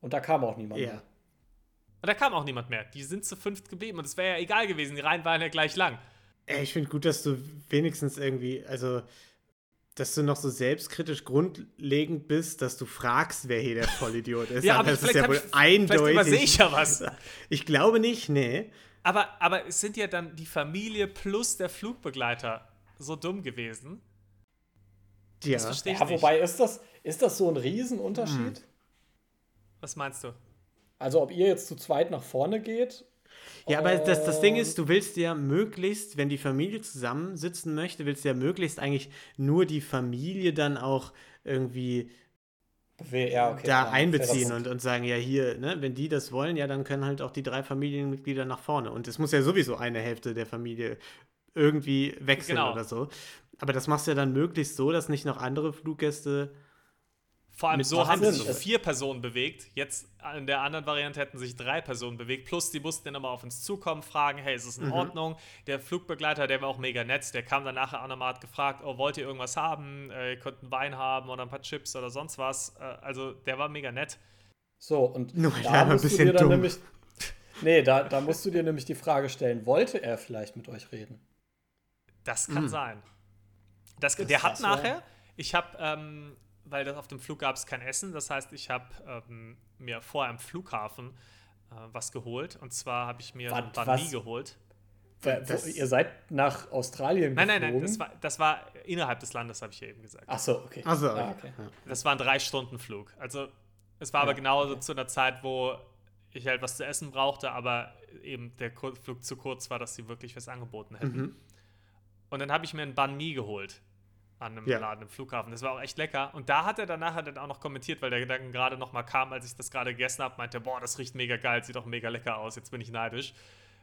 Und da kam auch niemand. Ja. mehr. Und da kam auch niemand mehr. Die sind zu fünft geblieben und es wäre ja egal gewesen. Die Reihen waren ja gleich lang. Ey, ich finde gut, dass du wenigstens irgendwie, also, dass du noch so selbstkritisch grundlegend bist, dass du fragst, wer hier der Vollidiot ist. Ja, aber das ist vielleicht ja wohl ich- vielleicht eindeutig. übersehe ich ja was. Ich glaube nicht, nee. Aber, aber es sind ja dann die Familie plus der Flugbegleiter so dumm gewesen. Ja. Das verstehe ich Ja, nicht. wobei, ist das, ist das so ein Riesenunterschied? Was meinst du? Also, ob ihr jetzt zu zweit nach vorne geht? Ja, aber das, das Ding ist, du willst ja möglichst, wenn die Familie zusammensitzen möchte, willst du ja möglichst eigentlich nur die Familie dann auch irgendwie Ja, okay, da klar, einbeziehen und, und sagen, ja, hier, ne, wenn die das wollen, ja, dann können halt auch die drei Familienmitglieder nach vorne. Und es muss ja sowieso eine Hälfte der Familie irgendwie wechseln Genau. oder so. Aber das machst du ja dann möglichst so, dass nicht noch andere Fluggäste. Vor allem Mit so haben sich vier Personen bewegt. Jetzt in der anderen Variante hätten sich drei Personen bewegt. Plus, die mussten dann immer auf uns zukommen, fragen: Hey, ist es Mhm. in Ordnung? Der Flugbegleiter, der war auch mega nett. Der kam dann nachher auch nochmal, hat gefragt: Oh, wollt ihr irgendwas haben? Äh, ihr könnt einen Wein haben oder ein paar Chips oder sonst was. Äh, also, der war mega nett. So, und Nur, da war ein musst du bisschen dir dann dumm. nämlich. Nee, da, da musst du dir nämlich die Frage stellen, wollte er vielleicht mit euch reden? Das kann sein. Das, der hat das nachher, ich habe, ähm, weil das auf dem Flug gab es kein Essen, das heißt, ich habe ähm, mir vorher am Flughafen äh, was geholt. Und zwar habe ich mir Was- ein Banh was? Mi geholt. Wo- ihr seid nach Australien Nein, nein, geflogen? nein, das war, das war innerhalb des Landes, habe ich ja eben gesagt. Ach so, okay. Achso, Ah, okay. okay. Das war ein Drei-Stunden-Flug. Also, es war aber Ja, genauso okay. zu einer Zeit, wo ich halt was zu essen brauchte, aber eben der Flug zu kurz war, dass sie wirklich was angeboten hätten. Mhm. Und dann habe ich mir ein Banh Mi geholt an einem Ja. Laden im Flughafen. Das war auch echt lecker. Und da hat er danach dann auch noch kommentiert, weil der Gedanke gerade noch mal kam, als ich das gerade gegessen habe, meinte, boah, das riecht mega geil, sieht auch mega lecker aus, jetzt bin ich neidisch.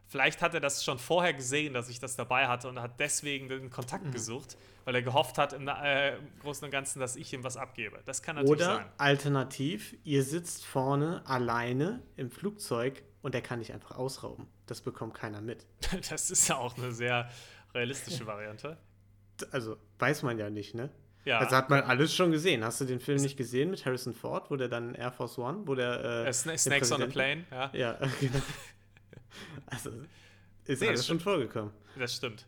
Vielleicht hat er das schon vorher gesehen, dass ich das dabei hatte und hat deswegen den Kontakt Mhm. gesucht, weil er gehofft hat im, äh, im Großen und Ganzen, dass ich ihm was abgebe. Das kann natürlich Oder sein. alternativ, ihr sitzt vorne alleine im Flugzeug und er kann dich einfach ausrauben. Das bekommt keiner mit. Das ist ja auch eine sehr realistische Variante. Also weiß man ja nicht, ne? Ja, Also hat man alles schon gesehen. Hast du den Film nicht gesehen mit Harrison Ford, wo der dann Air Force One, wo der äh, den Snakes on a Plane, ja, Ja, genau. Also ist Nee, alles das schon vorgekommen. das stimmt.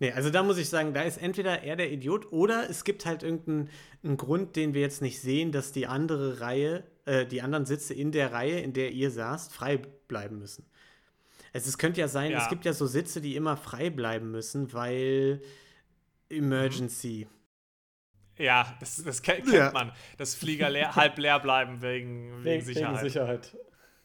Nee, also da muss ich sagen, da ist entweder er der Idiot oder es gibt halt irgendeinen einen Grund, den wir jetzt nicht sehen, dass die andere Reihe, äh, die anderen Sitze in der Reihe, in der ihr saßt, frei bleiben müssen. Also es könnte ja sein, Ja. es gibt ja so Sitze, die immer frei bleiben müssen, weil Emergency. Ja, das, das ke- kennt Ja. man. Dass Flieger leer, halb leer bleiben wegen, wegen, Wegen, Sicherheit. wegen Sicherheit.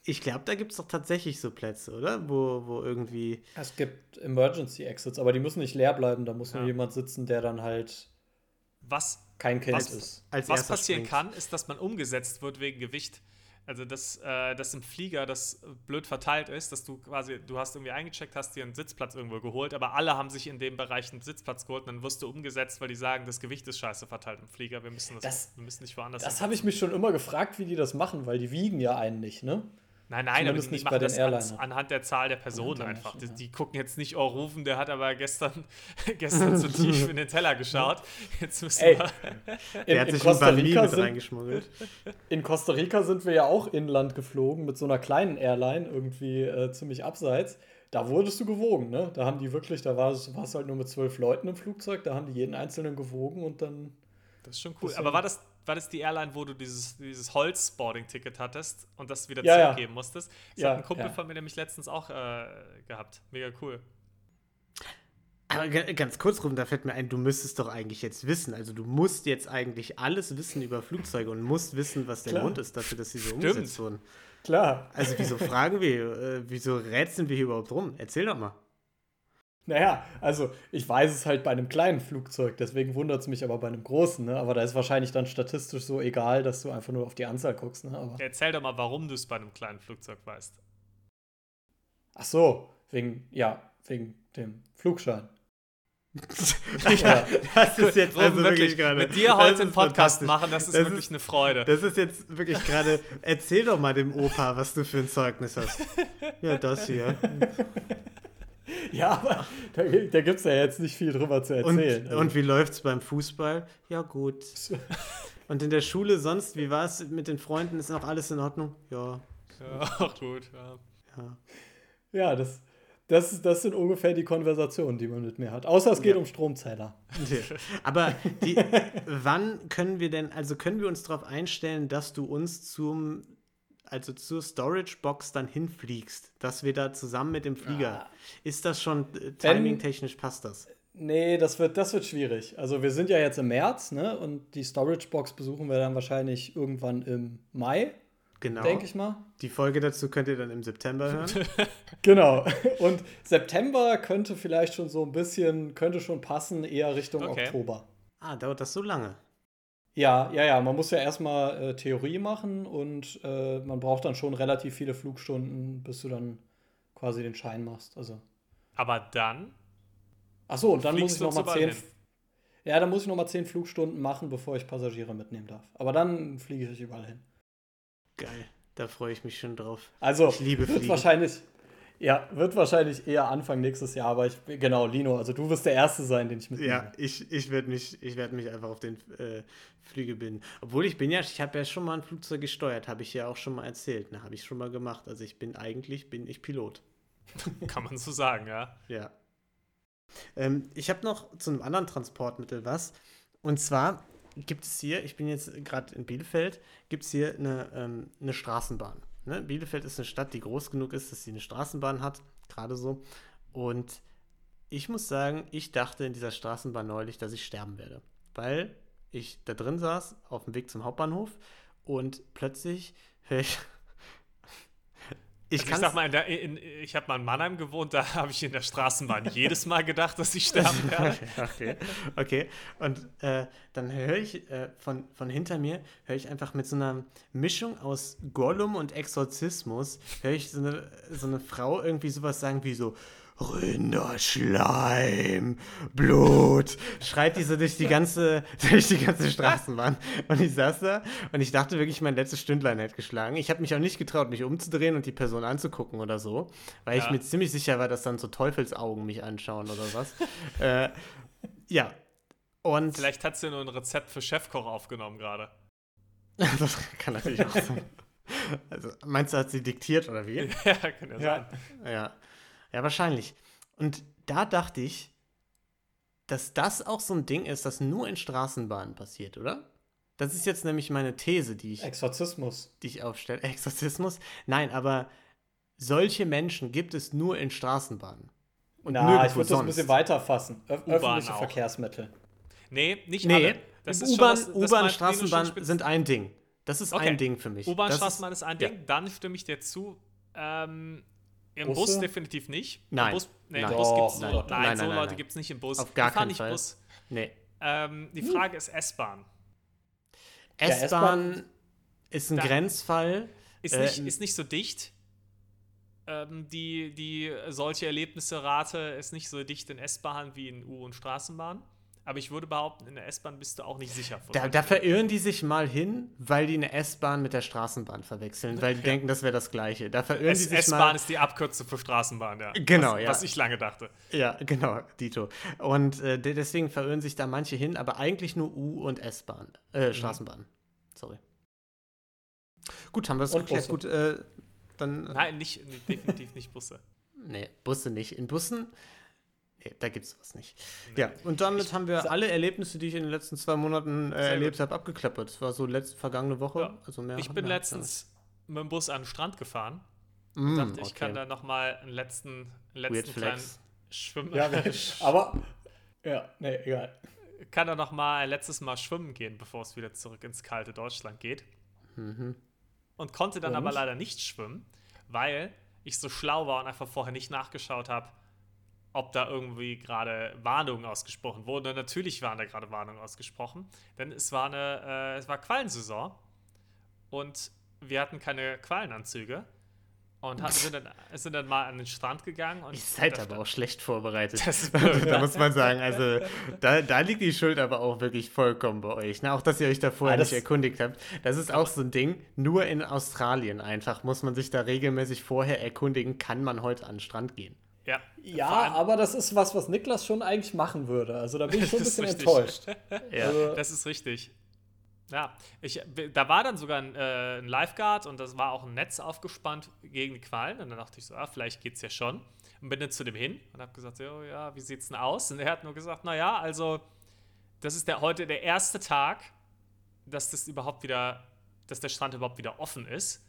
Ich glaube, da gibt es doch tatsächlich so Plätze, oder? Wo, wo irgendwie. Es gibt Emergency Exits, aber die müssen nicht leer bleiben. Da muss nur Ja. jemand sitzen, der dann halt Was, kein Kind Was- ist. Als was passieren springt. kann, ist, dass man umgesetzt wird wegen Gewicht. Also, dass, äh, dass im Flieger das blöd verteilt ist, dass du quasi, du hast irgendwie eingecheckt, hast dir einen Sitzplatz irgendwo geholt, aber alle haben sich in dem Bereich einen Sitzplatz geholt und dann wirst du umgesetzt, weil die sagen, das Gewicht ist scheiße verteilt im Flieger, wir müssen, das, Das- wir müssen nicht woanders Das habe ich mich schon immer gefragt, wie die das machen, weil die wiegen ja einen nicht, ne? Nein, nein, aber Zumindest die nicht machen bei den das Airlinern. anhand der Zahl der Personen Anhand der einfach. Die, die gucken jetzt nicht, oh, rufen, der hat aber gestern, gestern zu tief in den Teller geschaut. Jetzt müssen Ey, wir. In, Der hat in, sich Costa Rica mit sind, reingeschmuggelt. in Costa Rica sind wir ja auch inland geflogen mit so einer kleinen Airline, irgendwie äh, ziemlich abseits. Da wurdest du gewogen, ne? Da haben die wirklich, da war es halt nur mit zwölf Leuten im Flugzeug, da haben die jeden Einzelnen gewogen und dann. Das ist schon cool. Aber war das, war das die Airline, wo du dieses, dieses Holz-Boarding-Ticket hattest und das wieder Ja, ja. zurückgeben musstest? Das Ja, hat ein Kumpel ja. von mir nämlich letztens auch äh, gehabt. Mega cool. Aber ga- ganz kurz rum, da fällt mir ein, du müsstest doch eigentlich jetzt wissen. Also du musst jetzt eigentlich alles wissen über Flugzeuge und musst wissen, was der Klar. Grund ist dafür, dass sie so Stimmt. umgesetzt wurden. Klar. Also wieso fragen wir, äh, wieso rätseln wir hier überhaupt rum? Erzähl doch mal. Naja, also ich weiß es halt bei einem kleinen Flugzeug, deswegen wundert es mich aber bei einem großen, ne? Aber da ist wahrscheinlich dann statistisch so egal, dass du einfach nur auf die Anzahl guckst, ne? Aber. Erzähl doch mal, warum du es bei einem kleinen Flugzeug weißt. Ach so, wegen, ja, wegen dem Flugschein. ja, das ist jetzt also wirklich wirklich, gerade. mit dir das heute ist einen Podcast machen, das ist Das wirklich ist- eine Freude. Das ist jetzt wirklich gerade. Erzähl doch mal dem Opa, was du für ein Zeugnis hast. Ja, das hier. Ja, aber da, da gibt es ja jetzt nicht viel drüber zu Und, erzählen. Also, und wie läuft's beim Fußball? Ja, gut. Und in der Schule sonst, wie war es mit den Freunden? Ist noch alles in Ordnung? Ja. Ja, auch gut, ja. ja. ja, das, das, das sind ungefähr die Konversationen, die man mit mir hat. Außer es geht Ja. um Stromzähler. Aber die, wann können wir denn, also können wir uns darauf einstellen, dass du uns zum, also zur Storage Box dann hinfliegst, dass wir da zusammen mit dem Flieger, ist das schon äh, timing-technisch passt das? Nee, das wird, das wird schwierig. Also wir sind ja jetzt im März, ne? Und die Storage Box besuchen wir dann wahrscheinlich irgendwann im Mai, Genau. denke ich mal. Die Folge dazu könnt ihr dann im September hören. Genau. Und September könnte vielleicht schon so ein bisschen, könnte schon passen, eher Richtung Okay. Oktober. ah, dauert das so lange? Ja, ja, ja. Man muss ja erstmal äh, Theorie machen und äh, man braucht dann schon relativ viele Flugstunden, bis du dann quasi den Schein machst. Also. Aber dann, Ach so, und dann muss ich noch mal zehn. Ja, dann muss ich noch mal zehn Flugstunden machen, bevor ich Passagiere mitnehmen darf. Aber dann fliege ich überall hin. Geil. Da freue ich mich schon drauf. Also Ich liebe wird Fliegen. wahrscheinlich, ja, wird wahrscheinlich eher Anfang nächstes Jahr. Aber ich, genau, Lino, also du wirst der Erste sein, den ich mitnehme. Ja, ich, ich werde mich, ich werd mich einfach auf den äh, Flüge binden. Obwohl ich bin ja, ich habe ja schon mal ein Flugzeug gesteuert, habe ich ja auch schon mal erzählt. Ne, habe ich schon mal gemacht. Also ich bin eigentlich, bin ich Pilot. kann man so sagen, ja. Ja. Ähm, ich habe noch zu einem anderen Transportmittel was. Und zwar gibt es hier, ich bin jetzt gerade in Bielefeld, gibt es hier eine, ähm, eine Straßenbahn. Ne? Bielefeld ist eine Stadt, die groß genug ist, dass sie eine Straßenbahn hat, gerade so. Und ich muss sagen, ich dachte in dieser Straßenbahn neulich, dass ich sterben werde. Weil ich da drin saß, auf dem Weg zum Hauptbahnhof und plötzlich höre ich. Ich, also ich sag mal, in in, ich habe mal in Mannheim gewohnt, da habe ich in der Straßenbahn jedes Mal gedacht, dass ich sterben werde. okay, okay. Und äh, dann höre ich äh, von, von hinter mir, höre ich einfach mit so einer Mischung aus Gollum und Exorzismus, höre ich so eine, so eine Frau irgendwie sowas sagen wie so, Rinderschleim, Blut, schreit die so durch die ganze, durch die ganze Straßenbahn. Und ich saß da und ich dachte wirklich, mein letztes Stündlein hätte geschlagen. Ich habe mich auch nicht getraut, mich umzudrehen und die Person anzugucken oder so, weil ja. ich mir ziemlich sicher war, dass dann so Teufelsaugen mich anschauen oder was. äh, ja. Und Vielleicht hat sie nur ein Rezept für Chefkoch aufgenommen gerade. das kann natürlich auch sein. Also, meinst du, hat sie diktiert oder wie? Ja, kann ja, ja. sein. Ja. Ja, wahrscheinlich. Und da dachte ich, dass das auch so ein Ding ist, das nur in Straßenbahnen passiert, oder? Das ist jetzt nämlich meine These, die ich. Exorzismus. Die ich aufstelle. Exorzismus? Nein, aber solche Menschen gibt es nur in Straßenbahnen. Und Na, ich würde das ein bisschen weiter fassen. Öf öffentliche auch. Verkehrsmittel. Nee, nicht nee. alle. U-Bahn, U-Bahn, Straßenbahn sind ein Ding. Das ist okay. ein Ding für mich. U-Bahn, Straßenbahn ist ein Ding. Ja. Dann stimme ich dir zu. Ähm, im Busse? Bus definitiv nicht. Nein. Im Bus, nee, nein. Im Bus gibt's, nein. nein, nein, so Leute gibt es nicht im Bus. Auf gar keinen Fall. Bus. Nee. Ähm, die Frage ist S-Bahn. S-Bahn ist ein da Grenzfall. Ist nicht, äh, ist nicht so dicht. Ähm, die, die solche Erlebnisse rate ist nicht so dicht in S-Bahn wie in U- und Straßenbahn. Aber ich würde behaupten, in der S-Bahn bist du auch nicht sicher. Da, da, verirren die sich mal hin, weil die eine S-Bahn mit der Straßenbahn verwechseln, weil die ja. denken, das wäre das Gleiche. Da verirren die sich S-Bahn ist die Abkürzung für Straßenbahn, ja. Genau, was, ja. Was ich lange dachte. Ja, genau, Dito. Und äh, deswegen verirren sich da manche hin, aber eigentlich nur U- und S-Bahn, äh, mhm. Straßenbahn. Sorry. Gut, haben wir es geklärt. Gut, äh, dann. Äh, Nein, nicht, definitiv nicht Busse. Nee, Busse nicht. In Bussen Nee, da gibt es was nicht. Nee. Ja, und damit ich, haben wir alle Erlebnisse, die ich in den letzten zwei Monaten äh, erlebt habe, abgeklappert. Das war so letzte, vergangene Woche. Ja. Also mehr ich bin letztens mit dem Bus an den Strand gefahren mm, und dachte, ich okay. kann da nochmal einen letzten, letzten kleinen Schwimmen. Ja, aber, ja, nee, egal. Kann da nochmal ein letztes Mal schwimmen gehen, bevor es wieder zurück ins kalte Deutschland geht. Mhm. Und konnte dann und? aber leider nicht schwimmen, weil ich so schlau war und einfach vorher nicht nachgeschaut habe, ob da irgendwie gerade Warnungen ausgesprochen wurden. Und natürlich waren da gerade Warnungen ausgesprochen, denn es war eine, äh, es war Quallensaison und wir hatten keine Quallenanzüge und hatten, sind, dann, sind dann mal an den Strand gegangen. Und Ihr seid aber auch schlecht vorbereitet. Da muss man sagen, also da, da liegt die Schuld aber auch wirklich vollkommen bei euch. Ne? Auch, dass ihr euch da vorher ah, nicht erkundigt habt. Das ist auch so ein Ding. Nur in Australien einfach muss man sich da regelmäßig vorher erkundigen, kann man heute an den Strand gehen. Ja, ja aber das ist was, was Niklas schon eigentlich machen würde. Also da bin ich schon ein bisschen enttäuscht. ja, also, das ist richtig. Ja, ich, da war dann sogar ein, äh, ein Lifeguard und das war auch ein Netz aufgespannt gegen die Qualen. Und dann dachte ich so, ah, vielleicht geht's ja schon. Und bin dann zu dem hin und habe gesagt, oh, ja, wie sieht's denn aus? Und er hat nur gesagt, naja, also das ist der, heute der erste Tag, dass das überhaupt wieder, dass der Strand überhaupt wieder offen ist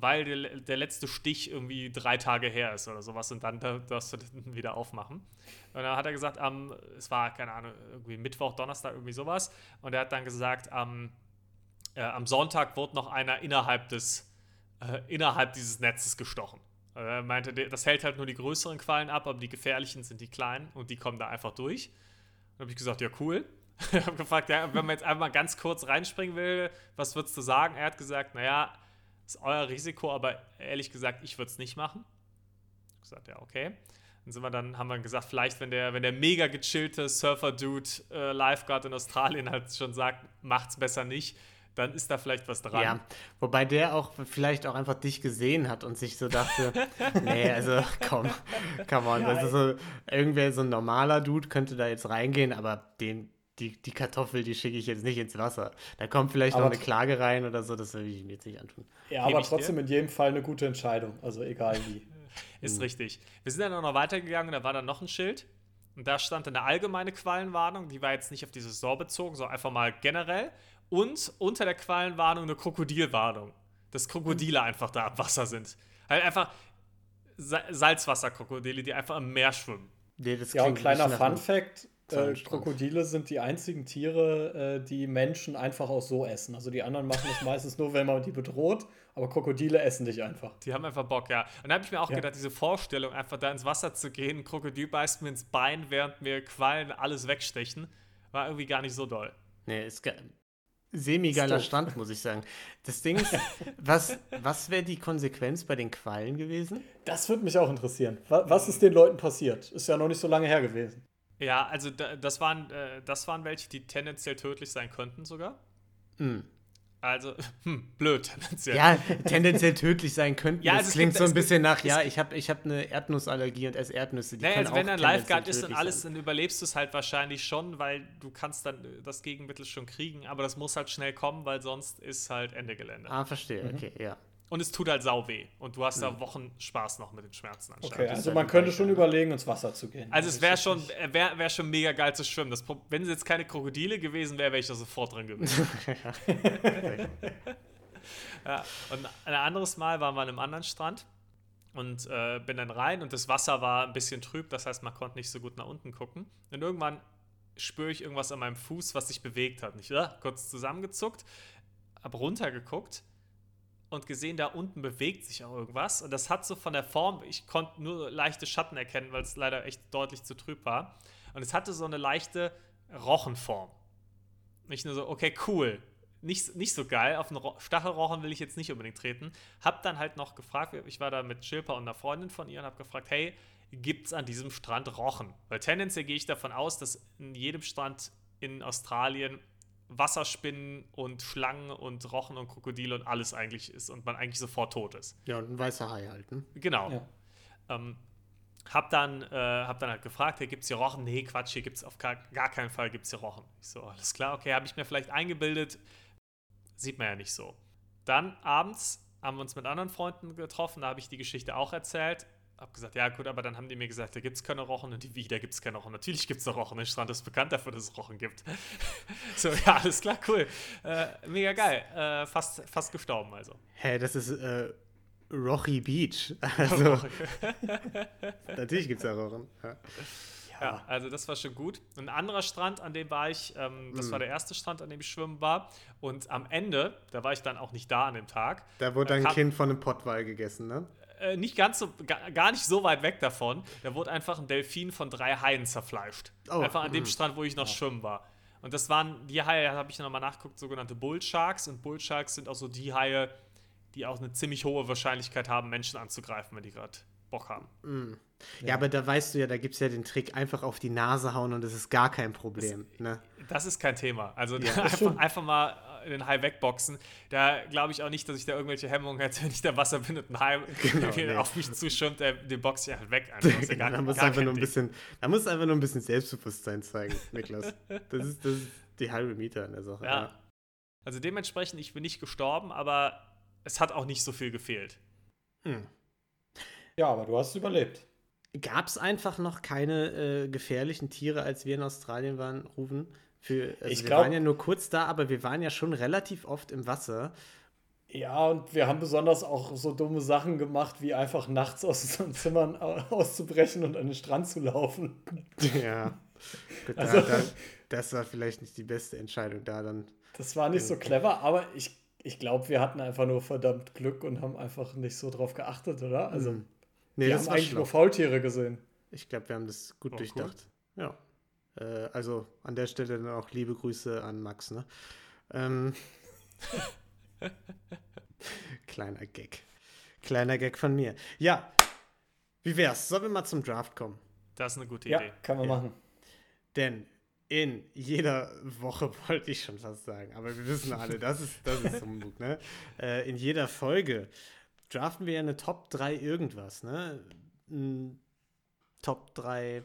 weil der, der, letzte Stich irgendwie drei Tage her ist oder sowas und dann darfst du den wieder aufmachen. Und dann hat er gesagt, ähm, es war, keine Ahnung, irgendwie Mittwoch, Donnerstag, irgendwie sowas. Und er hat dann gesagt, ähm, äh, am Sonntag wurde noch einer innerhalb des, äh, innerhalb dieses Netzes gestochen. Also er meinte, das hält halt nur die größeren Quallen ab, aber die gefährlichen sind die kleinen und die kommen da einfach durch. Dann habe ich gesagt, ja, cool. ich habe gefragt, ja, wenn man jetzt einfach mal ganz kurz reinspringen will, was würdest du sagen? Er hat gesagt, naja, ist euer Risiko, aber ehrlich gesagt, ich würde es nicht machen. Ich gesagt, ja, okay. Dann sind wir dann, haben wir gesagt, vielleicht, wenn der, wenn der mega gechillte Surfer-Dude äh, Lifeguard in Australien halt schon sagt, macht's besser nicht, dann ist da vielleicht was dran. Ja, wobei der auch vielleicht auch einfach dich gesehen hat und sich so dachte, nee, also komm, come on, also so irgendwer, so ein normaler Dude könnte da jetzt reingehen, aber den die, die Kartoffel, die schicke ich jetzt nicht ins Wasser. Da kommt vielleicht aber noch eine Klage rein oder so, das will ich mir jetzt nicht antun. Ja, aber trotzdem dir? in jedem Fall eine gute Entscheidung, also egal wie. Ist mhm. richtig. Wir sind dann auch noch weitergegangen, da war dann noch ein Schild. Und da stand eine allgemeine Quallenwarnung, die war jetzt nicht auf diese Saison bezogen, sondern einfach mal generell. Und unter der Quallenwarnung eine Krokodilwarnung. Dass Krokodile einfach da am Wasser sind. Halt einfach Sa Salzwasserkrokodile, die einfach im Meer schwimmen. Nee, das Ja, und klingt kleiner Fun Fact: äh. Krokodile sind die einzigen Tiere, äh, die Menschen einfach auch so essen. Also die anderen machen das meistens nur, wenn man die bedroht, aber Krokodile essen dich einfach. Die haben einfach Bock, ja. Und da habe ich mir auch Ja. gedacht, diese Vorstellung, einfach da ins Wasser zu gehen, ein Krokodil beißt mir ins Bein, während mir Quallen alles wegstechen, war irgendwie gar nicht so doll. Nee, ist ge semi-geiler. Stand, muss ich sagen. Das Ding ist, was, was wäre die Konsequenz bei den Quallen gewesen? Das würde mich auch interessieren. Wa- Was ist den Leuten passiert? Ist ja noch nicht so lange her gewesen. Ja, also da, das, waren, äh, das waren welche, die tendenziell tödlich sein könnten sogar. Hm. Also, hm, blöd tendenziell. Ja, tendenziell tödlich sein könnten. Ja, das also es klingt gibt- so ein bisschen nach, ja, ich habe ich hab eine Erdnussallergie und esse Erdnüsse. Die Naja, also wenn ein Lifeguard ist und alles, sein. dann überlebst du es halt wahrscheinlich schon, weil du kannst dann äh, das Gegenmittel schon kriegen, aber das muss halt schnell kommen, weil sonst ist halt Ende Gelände. Ah, verstehe, Mhm. okay, ja. Und es tut halt sau weh. Und du hast da Wochen Spaß noch mit den Schmerzen anscheinend. Okay, also man könnte schon überlegen, ins Wasser zu gehen. Also es wäre schon, nicht- wäre wär schon mega geil zu schwimmen. Das, wenn es jetzt keine Krokodile gewesen wäre, wäre ich da sofort drin gewesen. ja, und ein anderes Mal waren wir an einem anderen Strand und äh, bin dann rein und das Wasser war ein bisschen trüb, das heißt, man konnte nicht so gut nach unten gucken. Und irgendwann spüre ich irgendwas an meinem Fuß, was sich bewegt hat. Und ich äh, kurz zusammengezuckt, habe runtergeguckt und gesehen, da unten bewegt sich auch irgendwas. Und das hat so von der Form, ich konnte nur leichte Schatten erkennen, weil es leider echt deutlich zu trüb war. Und es hatte so eine leichte Rochenform. Nicht nur so, okay, cool. Nicht, nicht so geil. Auf einen Ro Stachelrochen will ich jetzt nicht unbedingt treten. Hab dann halt noch gefragt, ich war da mit Schilper und einer Freundin von ihr und hab gefragt, hey, gibt's an diesem Strand Rochen? Weil tendenziell gehe ich davon aus, dass in jedem Strand in Australien Wasserspinnen und Schlangen und Rochen und Krokodile und alles eigentlich ist und man eigentlich sofort tot ist. Ja, und ein weißer Hai halt, ne? Genau. Ja. Ähm, hab dann, äh, hab dann halt gefragt, hey, gibt es hier Rochen? Nee, Quatsch, hier gibt es auf gar, gar keinen Fall gibt's hier Rochen. Ich so, alles klar, okay, habe ich mir vielleicht eingebildet. Sieht man ja nicht so. Dann abends haben wir uns mit anderen Freunden getroffen, da habe ich die Geschichte auch erzählt. Hab gesagt, ja gut, aber dann haben die mir gesagt, da gibt es keine Rochen und die, wie, da gibt es keine Rochen. Natürlich gibt es da Rochen, der Strand ist bekannt dafür, dass es Rochen gibt. so, ja, alles klar, cool. Äh, mega geil. Äh, fast, fast gestorben also. Hä, das ist äh, Rocky Beach. Also, natürlich gibt es da Rochen. Ja. Ja, also das war schon gut. Ein anderer Strand, an dem war ich, ähm, das Mhm. war der erste Strand, an dem ich schwimmen war. Und am Ende, da war ich dann auch nicht da an dem Tag, Da wurde Äh, ein Kind von einem Pottwal gegessen, ne? Äh, nicht ganz so, ga, gar nicht so weit weg davon, da wurde einfach ein Delfin von drei Haien zerfleischt. Oh, einfach an dem mhm. Strand, wo ich noch schwimmen war. Und das waren die Haie, habe ich nochmal nachgeguckt, sogenannte Bullsharks. Und Bullsharks sind auch so die Haie, die auch eine ziemlich hohe Wahrscheinlichkeit haben, Menschen anzugreifen, wenn die gerade Bock haben. Ja. aber da weißt du ja, da gibt es ja den Trick, einfach auf die Nase hauen und das ist gar kein Problem. ne? Das ist kein Thema. Also Ja. einfach, einfach mal den Hai wegboxen. Da glaube ich auch nicht, dass ich da irgendwelche Hemmungen hätte, wenn ich da Wasser bin und ein Hai Genau, nee. auf mich zuschwimmt, der, den box ich halt weg. Einfach. Ja gar, da muss einfach nur ein Ding. bisschen, da einfach nur ein bisschen Selbstbewusstsein zeigen, Niklas. Das ist, das ist die halbe Miete an der Sache. Ja. Also dementsprechend, ich bin nicht gestorben, aber es hat auch nicht so viel gefehlt. Hm. Ja, aber du hast überlebt. Gab es einfach noch keine äh, gefährlichen Tiere, als wir in Australien waren, Rufen? Für, also Ich wir glaub- waren ja nur kurz da, aber wir waren ja schon relativ oft im Wasser. Ja, und wir haben besonders auch so dumme Sachen gemacht, wie einfach nachts aus unseren Zimmern au- auszubrechen und an den Strand zu laufen. ja. Gut, da, Also- da, das war vielleicht nicht die beste Entscheidung da dann. Das war nicht so clever, aber ich, ich glaube, wir hatten einfach nur verdammt Glück und haben einfach nicht so drauf geachtet, oder? Also, Mhm. Nee, wir haben eigentlich schlau. nur Faultiere gesehen. Ich glaube, wir haben das gut Oh, durchdacht. Ja. Äh, also an der Stelle dann auch liebe Grüße an Max, ne? Ähm, kleiner Gag. Kleiner Gag von mir. Ja. Wie wär's? Sollen wir mal zum Draft kommen? Das ist eine gute Ja, Idee. kann man Ja. machen. Denn in jeder Woche wollte ich schon fast sagen, aber wir wissen alle, das ist, das ist Humbug, ne? Äh, in jeder Folge draften wir ja eine Top 3 irgendwas, ne? Ein Top 3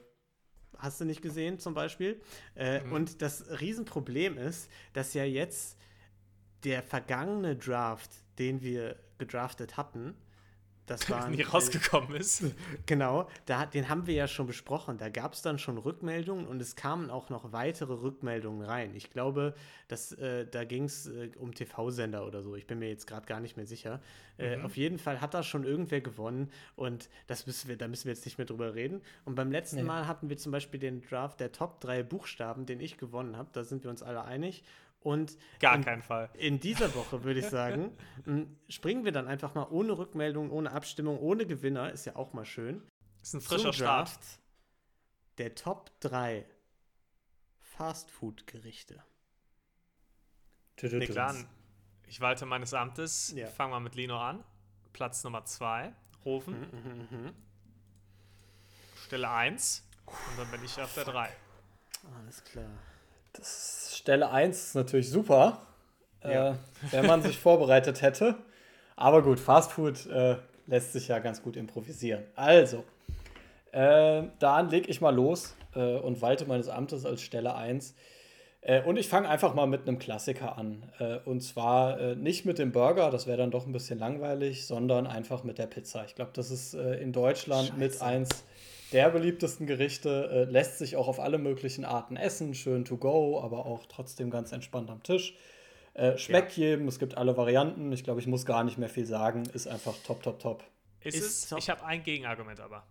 hast du nicht gesehen zum Beispiel. Äh, Mhm. Und das Riesenproblem ist, dass ja jetzt der vergangene Draft, den wir gedraftet hatten, das war nie rausgekommen ist. Genau, da, den haben wir ja schon besprochen. Da gab es dann schon Rückmeldungen und es kamen auch noch weitere Rückmeldungen rein. Ich glaube, dass, äh, da ging es äh, um TV-Sender oder so. Ich bin mir jetzt gerade gar nicht mehr sicher. Äh, Auf jeden Fall hat da schon irgendwer gewonnen und das müssen wir, da müssen wir jetzt nicht mehr drüber reden. Und beim letzten Nee. Mal hatten wir zum Beispiel den Draft der Top 3 Buchstaben, den ich gewonnen habe. Da sind wir uns alle einig. Und Gar in, keinen Fall. in dieser Woche, würde ich sagen, m, springen wir dann einfach mal ohne Rückmeldung, ohne Abstimmung, ohne Gewinner. Ist ja auch mal schön. Ist ein frischer zum Start. Der Top 3 Fastfood-Gerichte. Nee, klar. Ich walte meines Amtes. Ja. Fangen wir mit Lino an. Platz Nummer 2. Rufen. Mhm, Stelle 1. Und dann bin ich auf der 3. Alles klar. Stelle 1 ist natürlich super, Ja. äh, wenn man sich vorbereitet hätte. Aber gut, Fastfood äh, lässt sich ja ganz gut improvisieren. Also, äh, dann lege ich mal los äh, und walte meines Amtes als Stelle 1. Äh, und ich fange einfach mal mit einem Klassiker an. Äh, und zwar äh, nicht mit dem Burger, das wäre dann doch ein bisschen langweilig, sondern einfach mit der Pizza. Ich glaube, das ist äh, in Deutschland mit Scheiße. eins der beliebtesten Gerichte. Äh, lässt sich auch auf alle möglichen Arten essen, schön to go, aber auch trotzdem ganz entspannt am Tisch. Äh, schmeckt jedem, es gibt alle Varianten. Ich glaube, ich muss gar nicht mehr viel sagen. Ist einfach top, top, top. Ist, Ist es? top. Ich habe ein Gegenargument aber.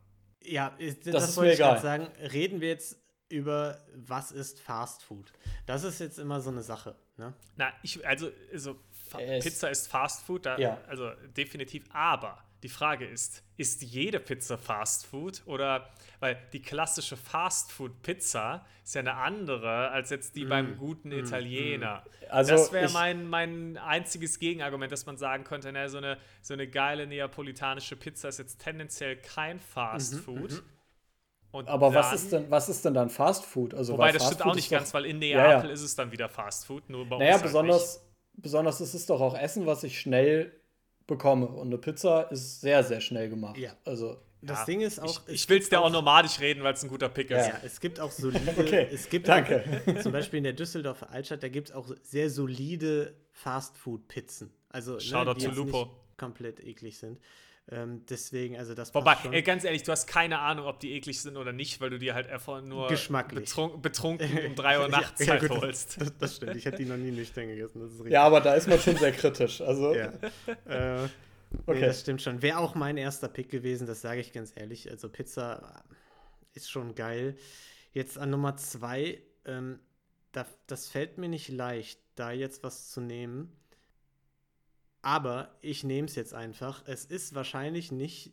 Ja, ist, das, Das ist wollte mir ich gerade egal. sagen. Reden wir jetzt über, was ist Fast Food? Das ist jetzt immer so eine Sache. Ne? Na, ich, also, also Pizza ist Fast Food, da, Ja. also definitiv. Aber die Frage ist, ist jede Pizza Fast Food? Oder, weil die klassische Fast Food Pizza ist ja eine andere als jetzt die beim guten Italiener. Mm, Also das wäre mein, mein einziges Gegenargument, dass man sagen könnte, na, so, eine, so eine geile neapolitanische Pizza ist jetzt tendenziell kein Fast Food. Und Mhm, Aber was dann- ist denn, was ist denn dann Fast Food? Also, Wobei, das Fast stimmt Food auch nicht ganz, weil in Ja, Neapel ja. ist es dann wieder Fast Food, nur bei Naja, uns halt nicht. besonders, besonders ist es doch auch Essen, was ich schnell bekomme. Und eine Pizza ist sehr, sehr schnell gemacht. Ja. Also, Das Ja, Ding ist auch. Ich, ich will es dir auch nomadisch reden, weil es ein guter Pick ist. Ja, es gibt auch solide. Okay, es gibt danke. Auch, zum Beispiel in der Düsseldorfer Altstadt, da gibt es auch sehr solide Fastfood-Pizzen. Also, Shoutout die zu Lupo. nicht komplett eklig sind. Ähm, deswegen, also das Wobei, passt schon. ey, ganz ehrlich, du hast keine Ahnung, ob die eklig sind oder nicht, weil du dir halt einfach nur Geschmacklich. betrunken, um 3 Uhr nachts Ja, ja, halt gut, holst. Das, das stimmt, ich hätte die noch nie nüchtern gegessen. Das ist richtig. ja, aber da ist man schon sehr kritisch. Also, Ja. äh, Okay. nee, das stimmt schon. Wäre auch mein erster Pick gewesen, das sage ich ganz ehrlich. Also Pizza ist schon geil. Jetzt an Nummer zwei, ähm, da, das fällt mir nicht leicht, da jetzt was zu nehmen. Aber ich nehme es jetzt einfach. Es ist wahrscheinlich nicht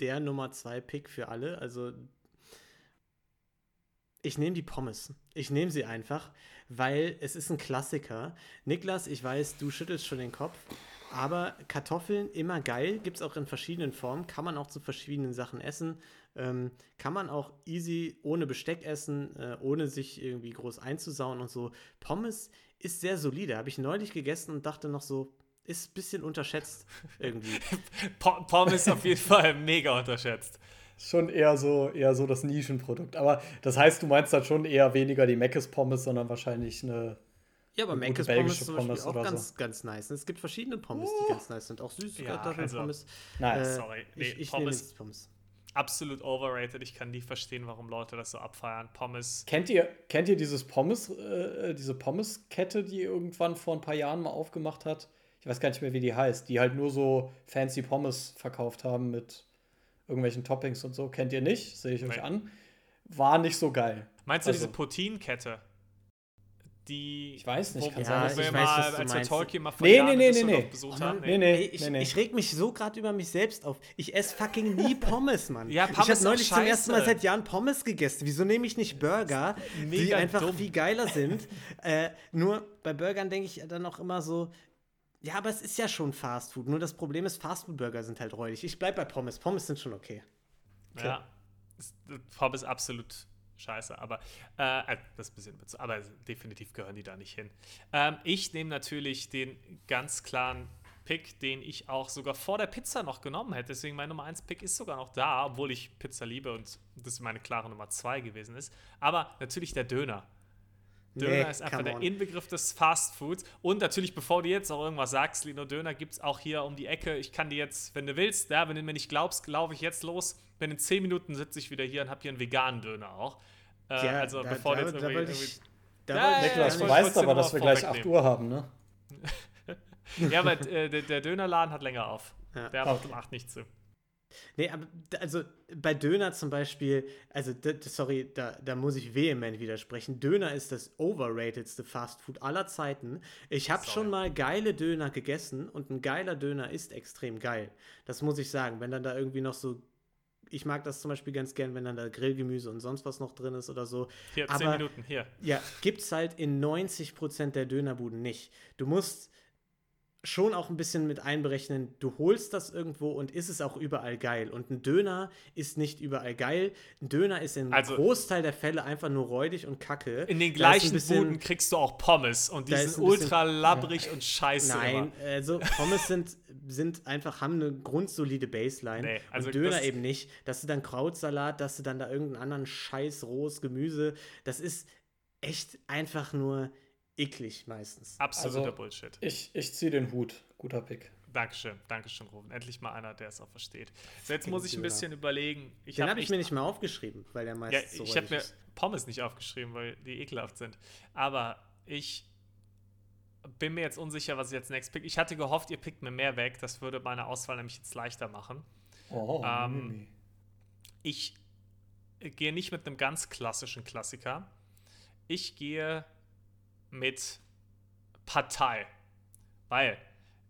der Nummer zwei Pick für alle. Also ich nehme die Pommes. Ich nehme sie einfach, weil es ist ein Klassiker. Niklas, ich weiß, du schüttelst schon den Kopf, aber Kartoffeln immer geil, gibt es auch in verschiedenen Formen, kann man auch zu verschiedenen Sachen essen. Ähm, kann man auch easy ohne Besteck essen, äh, ohne sich irgendwie groß einzusauen und so. Pommes ist sehr solide. Habe ich neulich gegessen und dachte noch so, ist ein bisschen unterschätzt irgendwie. Po- Pommes auf jeden Fall mega unterschätzt. schon eher so, eher so das Nischenprodukt. Aber das heißt, du meinst dann schon eher weniger die Mc's Pommes, sondern wahrscheinlich eine. Ja, aber Menkes Pommes belgische ist zum Beispiel Pommes auch oder ganz, so. ganz nice. Es gibt verschiedene Pommes, die ganz nice sind. Auch süße Ja, Kartoffelpommes. Nice. Äh, Sorry. Nee, ich ich nehme Pommes- Pommes. Absolut overrated. Ich kann nie verstehen, warum Leute das so abfeiern. Pommes. Kennt ihr, kennt ihr dieses Pommes, äh, diese Pommes-Kette, die irgendwann vor ein paar Jahren mal aufgemacht hat? Ich weiß gar nicht mehr, wie die heißt, die halt nur so fancy Pommes verkauft haben mit irgendwelchen Toppings und so. Kennt ihr nicht? Sehe ich euch Nee. an. War nicht so geil. Meinst du Also- diese Poutinenkette? Die. Ich weiß nicht, kann wo sein, ich mal, weiß, was du als wir. Tolkien mal vor Nee, Jahren nee, nee, nee. besucht Oh haben. Nee, nee, Ey, ich, nee, nee. ich reg mich so gerade über mich selbst auf. Ich esse fucking nie Pommes, Mann. Ja, ich Pommes habe ist neulich zum ersten Mal seit Jahren Pommes gegessen. Wieso nehme ich nicht Burger, die einfach dumm. viel geiler sind? äh, nur bei Burgern denke ich dann auch immer so, ja, aber es ist ja schon Fast Food. Nur das Problem ist, Fast Food Burger sind halt räudig. Ich bleib bei Pommes. Pommes sind schon okay. Ja. Ist- Pommes absolut scheiße, aber äh, äh, das ist ein bisschen bezo- aber definitiv gehören die da nicht hin. Ähm, ich nehme natürlich den ganz klaren Pick, den ich auch sogar vor der Pizza noch genommen hätte. Deswegen mein Nummer 1 Pick ist sogar noch da, obwohl ich Pizza liebe und das meine klare Nummer 2 gewesen ist. Aber natürlich der Döner. Döner Nee, ist einfach der on. Inbegriff des Fast Foods. Und natürlich, bevor du jetzt auch irgendwas sagst, Lino Döner gibt es auch hier um die Ecke. Ich kann dir jetzt, wenn du willst, ja, wenn du mir nicht glaubst, laufe ich jetzt los. Bin in 10 Minuten sitze ich wieder hier und habe hier einen veganen Döner auch. Äh, Ja, also da, bevor da, du jetzt da irgendwie, ich, da Ja, Niklas, du ich weißt aber, dass wir gleich 8 vorwegnehmen. Uhr haben, ne? Ja, aber äh, der, der Dönerladen hat länger auf. Ja. Der hat Okay. um 8 nicht zu. Nee, aber also bei Döner zum Beispiel, also sorry, da, da muss ich vehement widersprechen. Döner ist das overratedste Fastfood aller Zeiten. Ich habe schon mal geile Döner gegessen und ein geiler Döner ist extrem geil. Das muss ich sagen. Wenn dann da irgendwie noch so, ich mag das zum Beispiel ganz gern, wenn dann da Grillgemüse und sonst was noch drin ist oder so. Hier, 10 Aber- Minuten, hier. Ja, gibt's halt in 90% der Dönerbuden nicht. Du musst schon auch ein bisschen mit einberechnen, du holst das irgendwo und ist es auch überall geil. Und ein Döner ist nicht überall geil. Ein Döner ist im Also- Großteil der Fälle einfach nur räudig und kacke. In den gleichen bisschen- Buden kriegst du auch Pommes und die sind bisschen- ultra labbrig und scheiße. Nein, immer. also Pommes sind, sind einfach, haben eine grundsolide Baseline. Nee, also und Döner eben nicht. Dass du dann Krautsalat, dass du dann da irgendeinen anderen Scheiß, rohes Gemüse, das ist echt einfach nur eklig meistens. Absoluter Also- Bullshit. Ich, ich ziehe den Hut. Guter Pick. Dankeschön, Dankeschön, Rufen. Endlich mal einer, der es auch versteht. So, jetzt muss ich ein bisschen überlegen. Ich Den hab habe ich echt- mir nicht mal aufgeschrieben, weil der Ja, meistens so ich habe mir ist. Pommes nicht aufgeschrieben, weil die ekelhaft sind. Aber ich bin mir jetzt unsicher, was ich jetzt next pick. Ich hatte gehofft, ihr pickt mir mehr weg. Das würde meine Auswahl nämlich jetzt leichter machen. Oh, Ähm, Mimi. Ich gehe nicht mit einem ganz klassischen Klassiker. Ich gehe mit Partei. Weil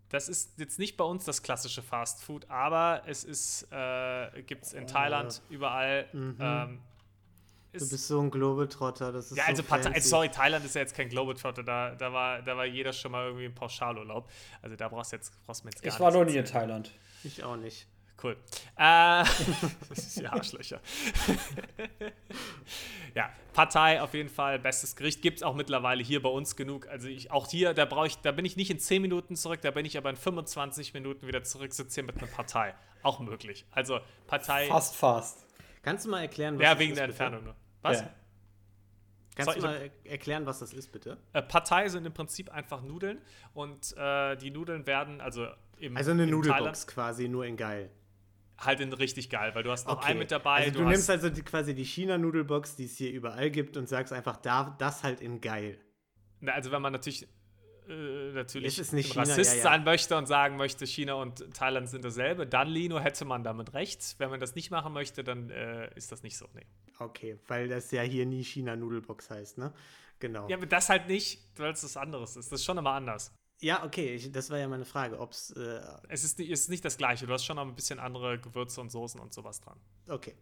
das ist jetzt nicht bei uns das klassische Fast Food, aber es ist, äh, gibt es in Thailand überall. Mhm. Ähm, Du ist- bist so ein Globetrotter, das ist ja, so also Partei, fancy. sorry, Thailand ist ja jetzt kein Globetrotter, da, da, war, da war jeder schon mal irgendwie im Pauschalurlaub. Also da brauchst du jetzt brauchst du mir jetzt gar Ich war noch nie in. Thailand. Ich auch nicht. Cool. Äh, das ist ja Arschlöcher. ja, Partei auf jeden Fall, bestes Gericht. Gibt es auch mittlerweile hier bei uns genug. Also ich, auch hier, da brauche ich, da bin ich nicht in 10 Minuten zurück, da bin ich aber in 25 Minuten wieder zurück, sitze hier mit einer Partei. Auch möglich. Also Partei, Fast, fast. Kannst du mal erklären, was ja, das wegen ist, der bitte? Entfernung nur. Was? Ja. Kannst du mal er- erklären, was das ist, bitte? Äh, Partei sind im Prinzip einfach Nudeln und äh, die Nudeln werden, also im Also eine in Nudelbox Thailand quasi, nur in geil. Halt in richtig geil, weil du hast noch Okay. einen mit dabei. Also du, hast, nimmst also die, quasi die China-Nudelbox, die es hier überall gibt, und sagst einfach, da, das halt in geil. Na, also wenn man natürlich, äh, natürlich Rassist ja, ja. sein möchte und sagen möchte, China und Thailand sind dasselbe, dann Lino hätte man damit recht. Wenn man das nicht machen möchte, dann äh, ist das nicht so. Nee. Okay, weil das ja hier nie China-Nudelbox heißt, ne? Genau. Ja, aber das halt nicht, weil es was anderes ist. Das ist schon immer anders. Ja, okay, ich, das war ja meine Frage, ob es, äh, Es ist, ist nicht das gleiche. Du hast schon noch ein bisschen andere Gewürze und Soßen und sowas dran. okay.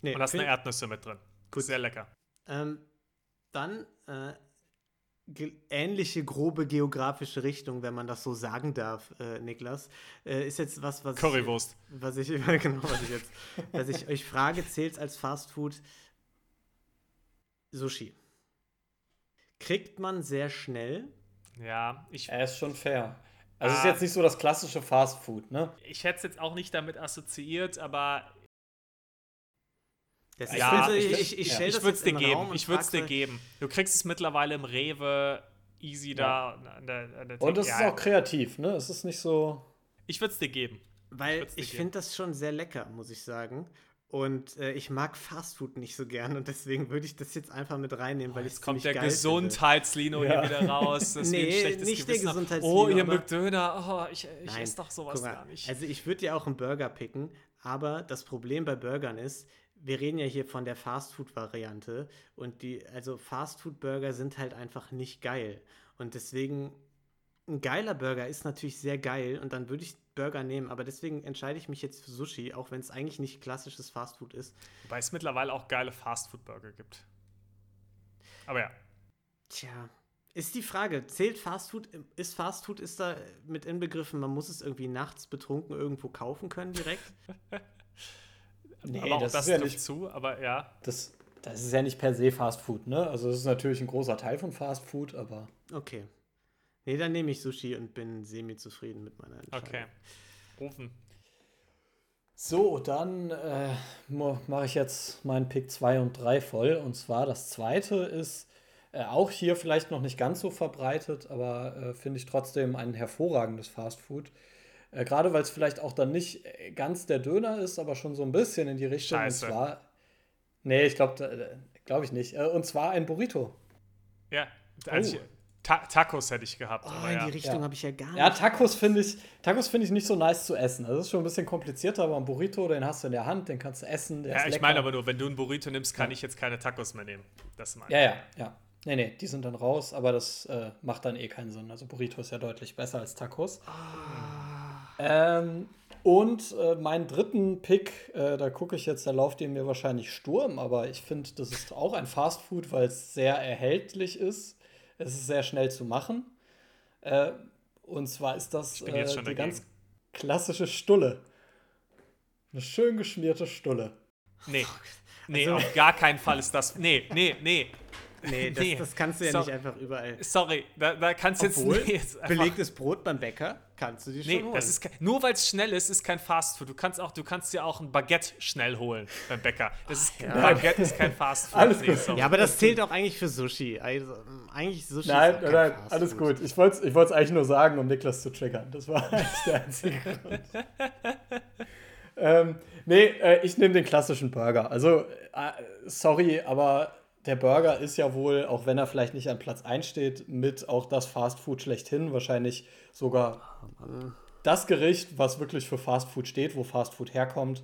Nee, Und hast eine Erdnüsse mit drin. Gut. Sehr lecker. Ähm, dann äh, ähnliche grobe geografische Richtung, wenn man das so sagen darf, äh, Niklas, äh, ist jetzt was, was Currywurst. ich, was ich genau, was ich jetzt, was ich euch frage, zählt als Fastfood Sushi. Kriegt man sehr schnell. Ja, ich, Er ist schon fair. Also es ist Ah. jetzt nicht so das klassische Fast Food, ne? ich hätte es jetzt auch nicht damit assoziiert, aber Das Ja, finde, ich- ich, ich, ich ja. ich würde es dir geben. Ich würde es dir so- geben. Du kriegst es mittlerweile im Rewe easy da an der, an der Und es ist Ja, auch kreativ, ne? Es ist nicht so. Ich würde es dir geben. Weil ich geben. finde das schon sehr lecker, muss ich sagen. Und äh, ich mag Fastfood nicht so gern und deswegen würde ich das jetzt einfach mit reinnehmen, weil ich es Jetzt kommt der Gesundheitslino Ja. hier wieder raus. Das Nee, schlechtes nicht der Gewissen. Gesundheitslino, Oh, ihr mögt Döner. Oh, ich, ich esse doch sowas mal, gar nicht. Also ich würde ja auch einen Burger picken, aber das Problem bei Burgern ist, wir reden ja hier von der Fastfood-Variante und die, also Fastfood-Burger sind halt einfach nicht geil. Und deswegen, ein geiler Burger ist natürlich sehr geil und dann würde ich Burger nehmen, aber deswegen entscheide ich mich jetzt für Sushi, auch wenn es eigentlich nicht klassisches Fastfood ist. Wobei es mittlerweile auch geile Fastfood-Burger gibt. Aber ja. Tja, ist die Frage, zählt Fastfood, ist Fastfood, ist da mit inbegriffen, man muss es irgendwie nachts betrunken irgendwo kaufen können direkt? Nee, aber auch das, das, ist ja nicht. zu, aber ja. Das, das ist ja nicht per se Fast Food, ne? Also es ist natürlich ein großer Teil von Fast Food, aber. Okay. Nee, dann nehme ich Sushi und bin semi-zufrieden mit meiner Entscheidung. Okay. Rufen. So, dann äh, mache ich jetzt meinen Pick 2 und 3 voll. Und zwar das zweite ist Äh, auch hier vielleicht noch nicht ganz so verbreitet, aber äh, finde ich trotzdem ein hervorragendes Fastfood. Äh, Gerade weil es vielleicht auch dann nicht äh, ganz der Döner ist, aber schon so ein bisschen in die Richtung. Scheiße. Und zwar. Nee, ich glaube glaube ich nicht. Äh, Und zwar ein Burrito. Ja, also Oh. ich, Ta Tacos hätte ich gehabt. Oh, aber in ja. die Richtung Ja. habe ich ja gar nicht. Ja, Tacos finde ich, Tacos finde ich nicht so nice zu essen. Das ist schon ein bisschen komplizierter, aber ein Burrito, den hast du in der Hand, den kannst du essen. Der ja, ist ich meine aber nur, wenn du ein Burrito nimmst, kann ich jetzt keine Tacos mehr nehmen. Das meine Ja, ja, ja. Nee, nee, die sind dann raus, aber das äh, macht dann eh keinen Sinn. Also Burrito ist ja deutlich besser als Tacos. Ähm, und äh, meinen dritten Pick, äh, da gucke ich jetzt, da lauft ihr mir wahrscheinlich Sturm, aber ich finde, das ist auch ein Fastfood, weil es sehr erhältlich ist. Es ist sehr schnell zu machen. Äh, und zwar ist das äh, die dagegen. ganz klassische Stulle. Eine schön geschmierte Stulle. Nee. Nee, Also- auf gar keinen Fall ist das. Nee, nee, nee. Nee, das, Nee. das kannst du ja So- nicht einfach überall. Sorry, da, da kannst du jetzt, nee, jetzt belegtes Brot beim Bäcker kannst du dir schon Nee, holen. das ist nur weil es schnell ist, ist kein Fastfood. Du kannst auch, du kannst dir auch ein Baguette schnell holen beim Bäcker. Das ist, Ja. Baguette ist kein Fastfood. Alles nee, gut. ja, aber das zählt auch eigentlich für Sushi. Also, eigentlich Sushi Nein, ist auch nein, kein nein, Fast alles Food. gut. Ich wollte es ich wollt's eigentlich nur sagen, um Niklas zu triggern. Das war eigentlich der einzige Grund. ähm, nee, äh, ich nehme den klassischen Burger. Also, äh, sorry, aber der Burger ist ja wohl, auch wenn er vielleicht nicht an Platz 1 steht, mit auch das Fastfood schlechthin. Wahrscheinlich sogar das Gericht, was wirklich für Fastfood steht, wo Fastfood herkommt.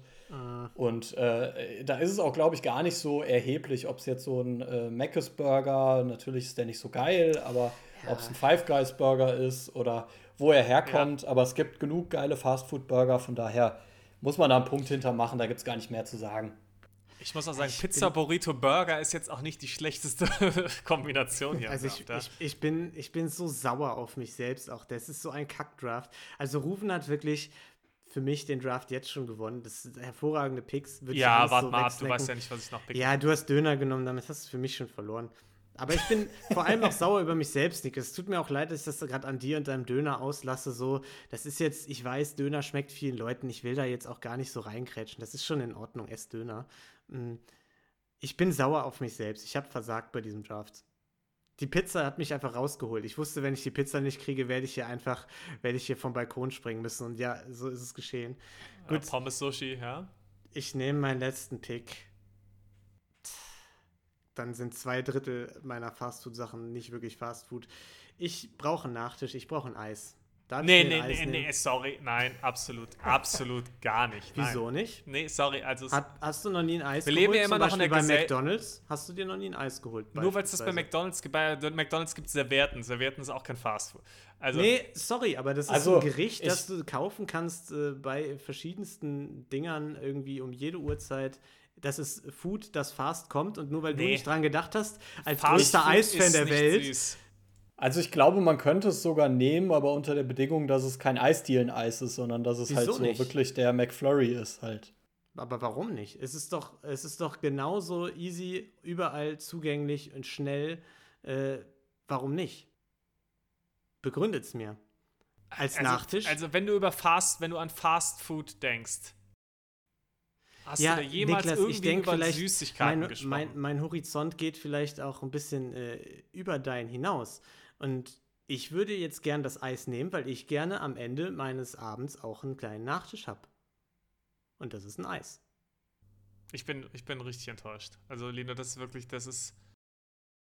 Und äh, da ist es auch, glaube ich, gar nicht so erheblich, ob es jetzt so ein äh, Mc's Burger, natürlich ist der nicht so geil, aber ob es ein Five Guys Burger ist oder wo er herkommt. Aber es gibt genug geile Fastfood Burger, von daher muss man da einen Punkt hintermachen, da gibt es gar nicht mehr zu sagen. Ich muss auch sagen, Pizza, Burrito, Burger ist jetzt auch nicht die schlechteste Kombination hier. Also ich, ich, ich, bin, ich bin so sauer auf mich selbst auch. Das ist so ein Kackdraft. Also Rufen hat wirklich für mich den Draft jetzt schon gewonnen. Das sind hervorragende Picks. Würde ich ja, warte so mal ab, du weißt ja nicht, was ich noch pick. Ja, du hast Döner genommen, damit hast du für mich schon verloren. Aber ich bin vor allem auch sauer über mich selbst, Nick. Es tut mir auch leid, dass ich das gerade an dir und deinem Döner auslasse. So, das ist jetzt, ich weiß, Döner schmeckt vielen Leuten. Ich will da jetzt auch gar nicht so reinkrätschen. Das ist schon in Ordnung, ess Döner. Mm. Ich bin sauer auf mich selbst. Ich habe versagt bei diesem Draft. Die Pizza hat mich einfach rausgeholt. Ich wusste, wenn ich die Pizza nicht kriege, werde ich hier einfach, werde ich hier vom Balkon springen müssen. Und ja, so ist es geschehen. Gut, Pommes Sushi, ja. ich nehme meinen letzten Pick. Dann sind zwei Drittel meiner Fastfood-Sachen nicht wirklich Fastfood. Ich brauche einen Nachtisch, ich brauche ein Eis. Darf Nee, nee, nee, nehmen? nee, sorry. Nein, absolut, absolut gar nicht. Nein. Wieso nicht? Nee, sorry, also es- Hat, hast du noch nie ein Eis Wir leben geholt? ja immer noch in der bei Gesell- McDonalds. Hast du dir noch nie ein Eis geholt? nur weil es das bei? McDonalds gibt, bei McDonalds gibt es Servietten. Servietten ist auch kein Fastfood. Also, Nee, sorry, aber das ist Also, ein Gericht, ich- das du kaufen kannst äh, bei verschiedensten Dingern irgendwie um jede Uhrzeit. Das ist Food, das fast kommt und nur weil du Nee. nicht dran gedacht hast, als Fast größter Eisfan der Welt, Süß. Also ich glaube, man könnte es sogar nehmen, aber unter der Bedingung, dass es kein Eisdielen-Eis ist, sondern dass es halt Wieso so nicht? wirklich der McFlurry ist halt. Aber warum nicht? Es ist doch, es ist doch genauso easy, überall zugänglich und schnell. Äh, warum nicht? Begründet's mir. Als Also, Nachtisch? Also, wenn du über Fast, wenn du an Fast Food denkst, hast du da jemals Niklas, irgendwie ich denke über vielleicht, Süßigkeiten mein, gesprochen? mein, mein Horizont geht vielleicht auch ein bisschen äh, über dein hinaus. Und ich würde jetzt gern das Eis nehmen, weil ich gerne am Ende meines Abends auch einen kleinen Nachtisch habe. Und das ist ein Eis. ich, bin, ich bin richtig enttäuscht. Also, Lino, das ist wirklich, das ist.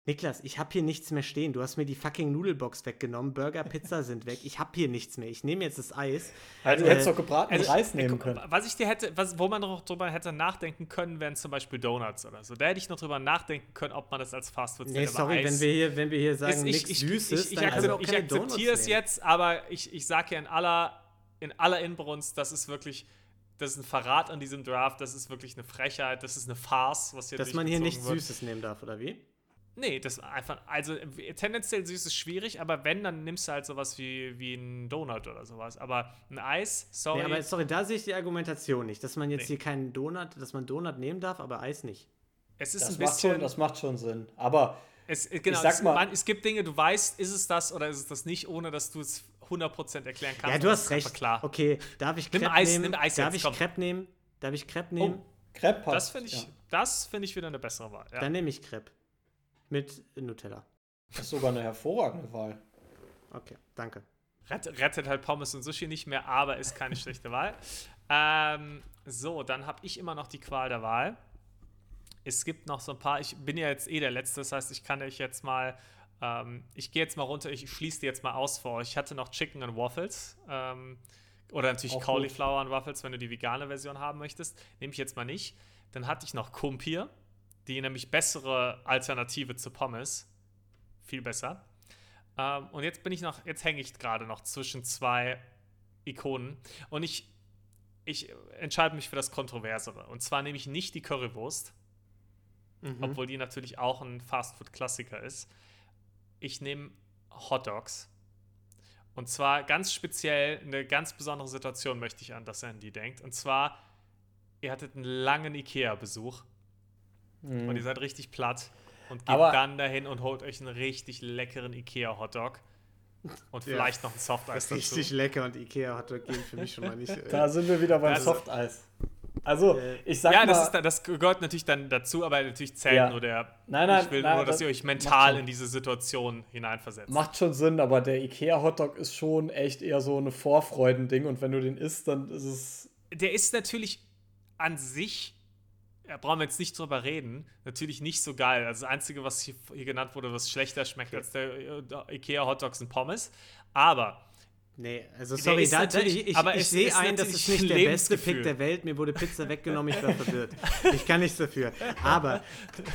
Niklas, ich habe hier nichts mehr stehen. Du hast mir die fucking Nudelbox weggenommen. Burger, Pizza sind weg. Ich habe hier nichts mehr. Ich nehme jetzt das Eis. Also, du Äh, hättest doch gebratenes Also, Reis äh, nehmen guck, können. Was ich dir hätte, was, wo man noch drüber hätte nachdenken können, wären zum Beispiel Donuts oder so. Da hätte ich noch drüber nachdenken können, ob man das als Fastfood Nee, zählt. aber sorry, Eis- wenn wir hier, wenn wir hier sagen, nichts ich, Süßes, ich, ich, dann auch ich akzeptiere es jetzt, aber ich, ich sage ja in aller, in aller Inbrunst, das ist wirklich, das ist ein Verrat an diesem Draft, das ist wirklich eine Frechheit, das ist eine Farce, was hier Dass man hier nichts wird. Süßes nehmen darf, oder wie? Nee, das einfach, also tendenziell süß ist schwierig, aber wenn, dann nimmst du halt sowas wie, wie ein Donut oder sowas. Aber ein Eis, sorry. Nee, aber sorry, da sehe ich die Argumentation nicht, dass man jetzt Nee. hier keinen Donut, dass man Donut nehmen darf, aber Eis nicht. es ist Das ein macht, bisschen. schon, das macht schon Sinn. Aber Es, äh, genau, sag es, mal- man, es gibt Dinge, du weißt, ist es das oder ist es das nicht, ohne dass du es 100% erklären kannst. ja, du hast recht. Klar. Okay, darf ich Crepe Eis, nehmen? nimm Eis darf jetzt, ich komm. Crepe nehmen? Darf ich Crepe nehmen? oh, Crepe passt. Das finde ich, Ja. das finde ich wieder eine bessere Wahl. Ja. Dann nehme ich Crepe. Mit Nutella. Das ist sogar eine hervorragende Wahl. Okay, danke. Rettet, rettet halt Pommes und Sushi nicht mehr, aber ist keine schlechte Wahl. Ähm, so, dann habe ich immer noch die Qual der Wahl. Es gibt noch so ein paar, ich bin ja jetzt eh der Letzte, das heißt, ich kann euch jetzt mal, ähm, ich gehe jetzt mal runter, ich schließe die jetzt mal aus vor euch. Ich hatte noch Chicken and Waffles. Ähm, oder natürlich Auch gut. Cauliflower and Waffles, wenn du die vegane Version haben möchtest. Nehme ich jetzt mal nicht. Dann hatte ich noch Kumpir, die nämlich bessere Alternative zu Pommes. Viel besser. Ähm, und jetzt bin ich noch, jetzt hänge ich gerade noch zwischen zwei Ikonen. Und ich, ich entscheide mich für das Kontroversere. Und zwar nehme ich nicht die Currywurst, Mhm. obwohl die natürlich auch ein Fastfood-Klassiker ist. Ich nehme Hot Dogs. Und zwar ganz speziell eine ganz besondere Situation möchte ich an, dass er an die denkt. Und zwar, ihr hattet einen langen Ikea-Besuch und ihr seid richtig platt und geht Aber- dann dahin und holt euch einen richtig leckeren Ikea-Hotdog und Ja. vielleicht noch ein Softeis dazu. Richtig lecker und Ikea hat gehen für mich schon mal nicht. Äh, Da sind wir wieder beim Also- Softeis. Also, Äh, ich sag ja, mal, das, ist, da- das gehört natürlich dann dazu, aber natürlich zählt Ja. nur der. Nein, nein, ich will nein, nur, dass das ihr euch mental in diese Situation hineinversetzt. macht schon Sinn, aber der Ikea-Hotdog ist schon echt eher so eine Vorfreudending und wenn du den isst, dann ist es. der ist natürlich an sich, brauchen wir jetzt nicht drüber reden, natürlich nicht so geil. Also das Einzige, was hier, hier genannt wurde, was schlechter schmeckt als der äh, Ikea Hotdogs sind Pommes. Aber Nee, also sorry, ist natürlich- ich, ich, aber ich es sehe ein, das ist nicht der beste. Pick der Welt. Mir wurde Pizza weggenommen, ich war verwirrt. Ich kann nichts dafür. Aber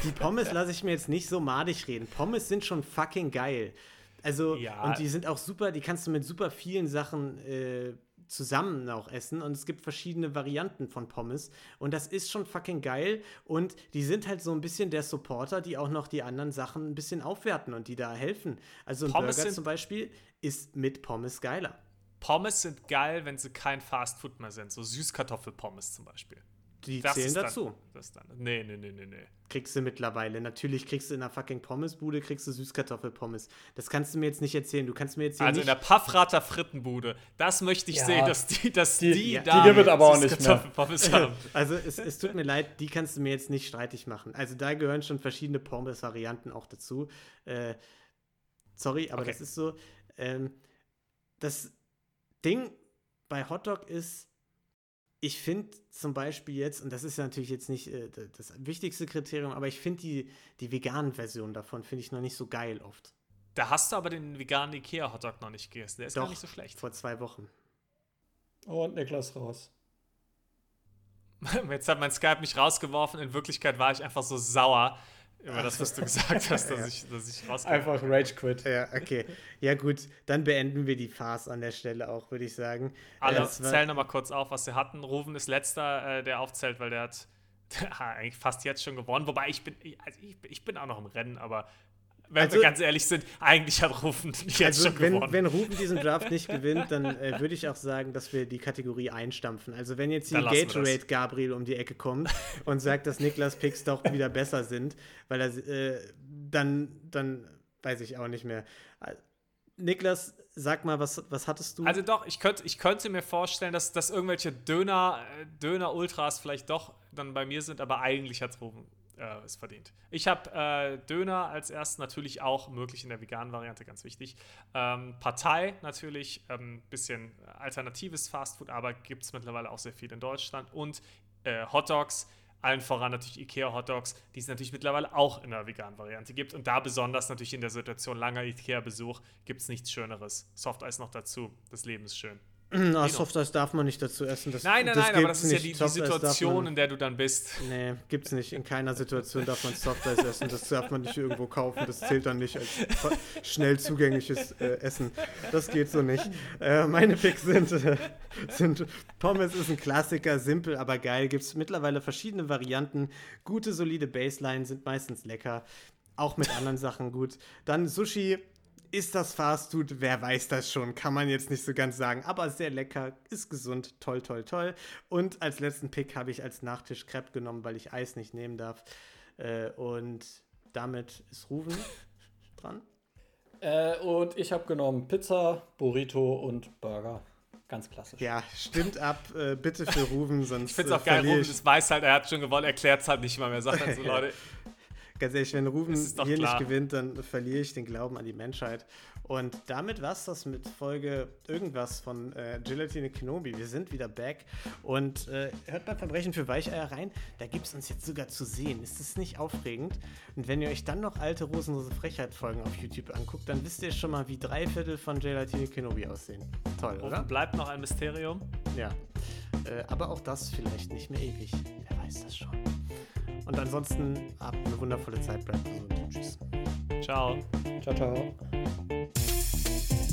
die Pommes lasse ich mir jetzt nicht so madig reden. Pommes sind schon fucking geil. Also, Ja. und die sind auch super, die kannst du mit super vielen Sachen äh, zusammen auch essen. Und es gibt verschiedene Varianten von Pommes. Und das ist schon fucking geil. Und die sind halt so ein bisschen der Supporter, die auch noch die anderen Sachen ein bisschen aufwerten und die da helfen. Also ein Pommes Burger zum Beispiel ist mit Pommes geiler. Pommes sind geil, wenn sie kein Fast Food mehr sind. So Süßkartoffelpommes zum Beispiel. Die Das zählen ist dann, dazu. Das ist dann, nee, nee, nee, nee, nee. Kriegst du mittlerweile. Natürlich kriegst du in einer fucking Pommesbude, kriegst du Süßkartoffelpommes. Das kannst du mir jetzt nicht erzählen. Du kannst mir jetzt hier Also in der Paffrater Frittenbude, das möchte ich Ja. sehen, dass die, dass die, Die- ja, da die gibt es aber auch nicht mehr. Haben. Also es, es tut mir leid, die kannst du mir jetzt nicht streitig machen. Also da gehören schon verschiedene Pommes-Varianten auch dazu. Äh, sorry, aber Okay. das ist so. Ähm, das Ding bei Hotdog ist, ich finde zum Beispiel jetzt, und das ist ja natürlich jetzt nicht äh, das wichtigste Kriterium, aber ich finde die, die veganen Version davon finde ich noch nicht so geil oft. Da hast du aber den veganen Ikea-Hotdog noch nicht gegessen. Der ist gar Doch, nicht so schlecht. Vor zwei Wochen. Und Niklas raus. Jetzt hat mein Skype mich rausgeworfen. In Wirklichkeit war ich einfach so sauer über das, was du gesagt hast, dass ich, dass ich rausgeworfen Einfach Rage Quit. Ja, okay. Ja, gut, dann beenden wir die Farce an der Stelle auch, würde ich sagen. Alle war- zählen nochmal kurz auf, was sie hatten. Rufen ist letzter, äh, der aufzählt, weil der hat der hat eigentlich fast jetzt schon gewonnen. Wobei ich bin, ich- also ich, ich bin auch noch im Rennen, aber wenn Also- wir ganz ehrlich sind, eigentlich hat Rufen jetzt also, schon wenn, gewonnen. wenn Rufen diesen Draft nicht gewinnt, dann äh, würde ich auch sagen, dass wir die Kategorie einstampfen. Also, wenn jetzt wir Gatorade. Gabriel um die Ecke kommt und sagt, dass Niklas Picks doch wieder besser sind, weil er, äh, dann, dann weiß ich auch nicht mehr. Äh, Niklas, sag mal, was, was hattest du? Also doch, ich könnte, ich könnte mir vorstellen, dass, dass irgendwelche Döner, äh, Döner-Ultras vielleicht doch dann bei mir sind, aber eigentlich hat Ruben äh, es verdient. Ich habe äh, Döner als erstes natürlich auch möglich in der veganen Variante, ganz wichtig. Ähm, Partei natürlich, ähm, bisschen alternatives Fastfood, aber gibt es mittlerweile auch sehr viel in Deutschland. Und äh, Hotdogs, allen voran natürlich Ikea Hotdogs, die es natürlich mittlerweile auch in der veganen Variante gibt. Und da besonders natürlich in der Situation langer Ikea-Besuch gibt es nichts Schöneres. Softeis noch dazu, das Leben ist schön. Ah, Softeis darf man nicht dazu essen. Das, Nein, nein, das nein, aber das ist ja nicht. die, die darf Situation, man- in der du dann bist. Nee, gibt's nicht. In keiner Situation darf man Softeis essen. Das darf man nicht irgendwo kaufen. Das zählt dann nicht als schnell zugängliches äh, Essen. Das geht so nicht. Äh, meine Picks sind, äh, sind Pommes ist ein Klassiker, simpel, aber geil. Gibt's mittlerweile verschiedene Varianten. Gute, solide Baseline sind meistens lecker. Auch mit anderen Sachen gut. Dann Sushi. Ist das Fast Food? Wer weiß das schon? Kann man jetzt nicht so ganz sagen. Aber sehr lecker, ist gesund, toll, toll, toll. Und als letzten Pick habe ich als Nachtisch Crepe genommen, weil ich Eis nicht nehmen darf. Äh, und damit ist Ruven dran. Äh, und ich habe genommen Pizza, Burrito und Burger. Ganz klassisch. Ja, stimmt ab. Äh, bitte für Ruven, sonst Ich finde es äh, auch geil, Ruben, das weiß halt, er hat schon gewonnen, erklärt es halt nicht mal mehr. Sagt dann so, Leute, Ganz ehrlich, wenn Ruben hier klar. nicht gewinnt, dann verliere ich den Glauben an die Menschheit. Und damit war es das mit Folge irgendwas von äh, Gelatine Kenobi. Wir sind wieder back und äh, hört bei Verbrechen für Weicheier rein. Da gibt es uns jetzt sogar zu sehen. Ist das nicht aufregend? Und wenn ihr euch dann noch alte Rosenlose Frechheit-Folgen auf YouTube anguckt, dann wisst ihr schon mal, wie drei Viertel von Gelatine Kenobi aussehen. Toll, oder? Offen bleibt noch ein Mysterium. Ja. Äh, aber auch das vielleicht nicht mehr ewig. Wer weiß das schon. Und ansonsten habt eine wundervolle Zeit, bleibt gesund. Tschüss. Ciao. Ciao, ciao.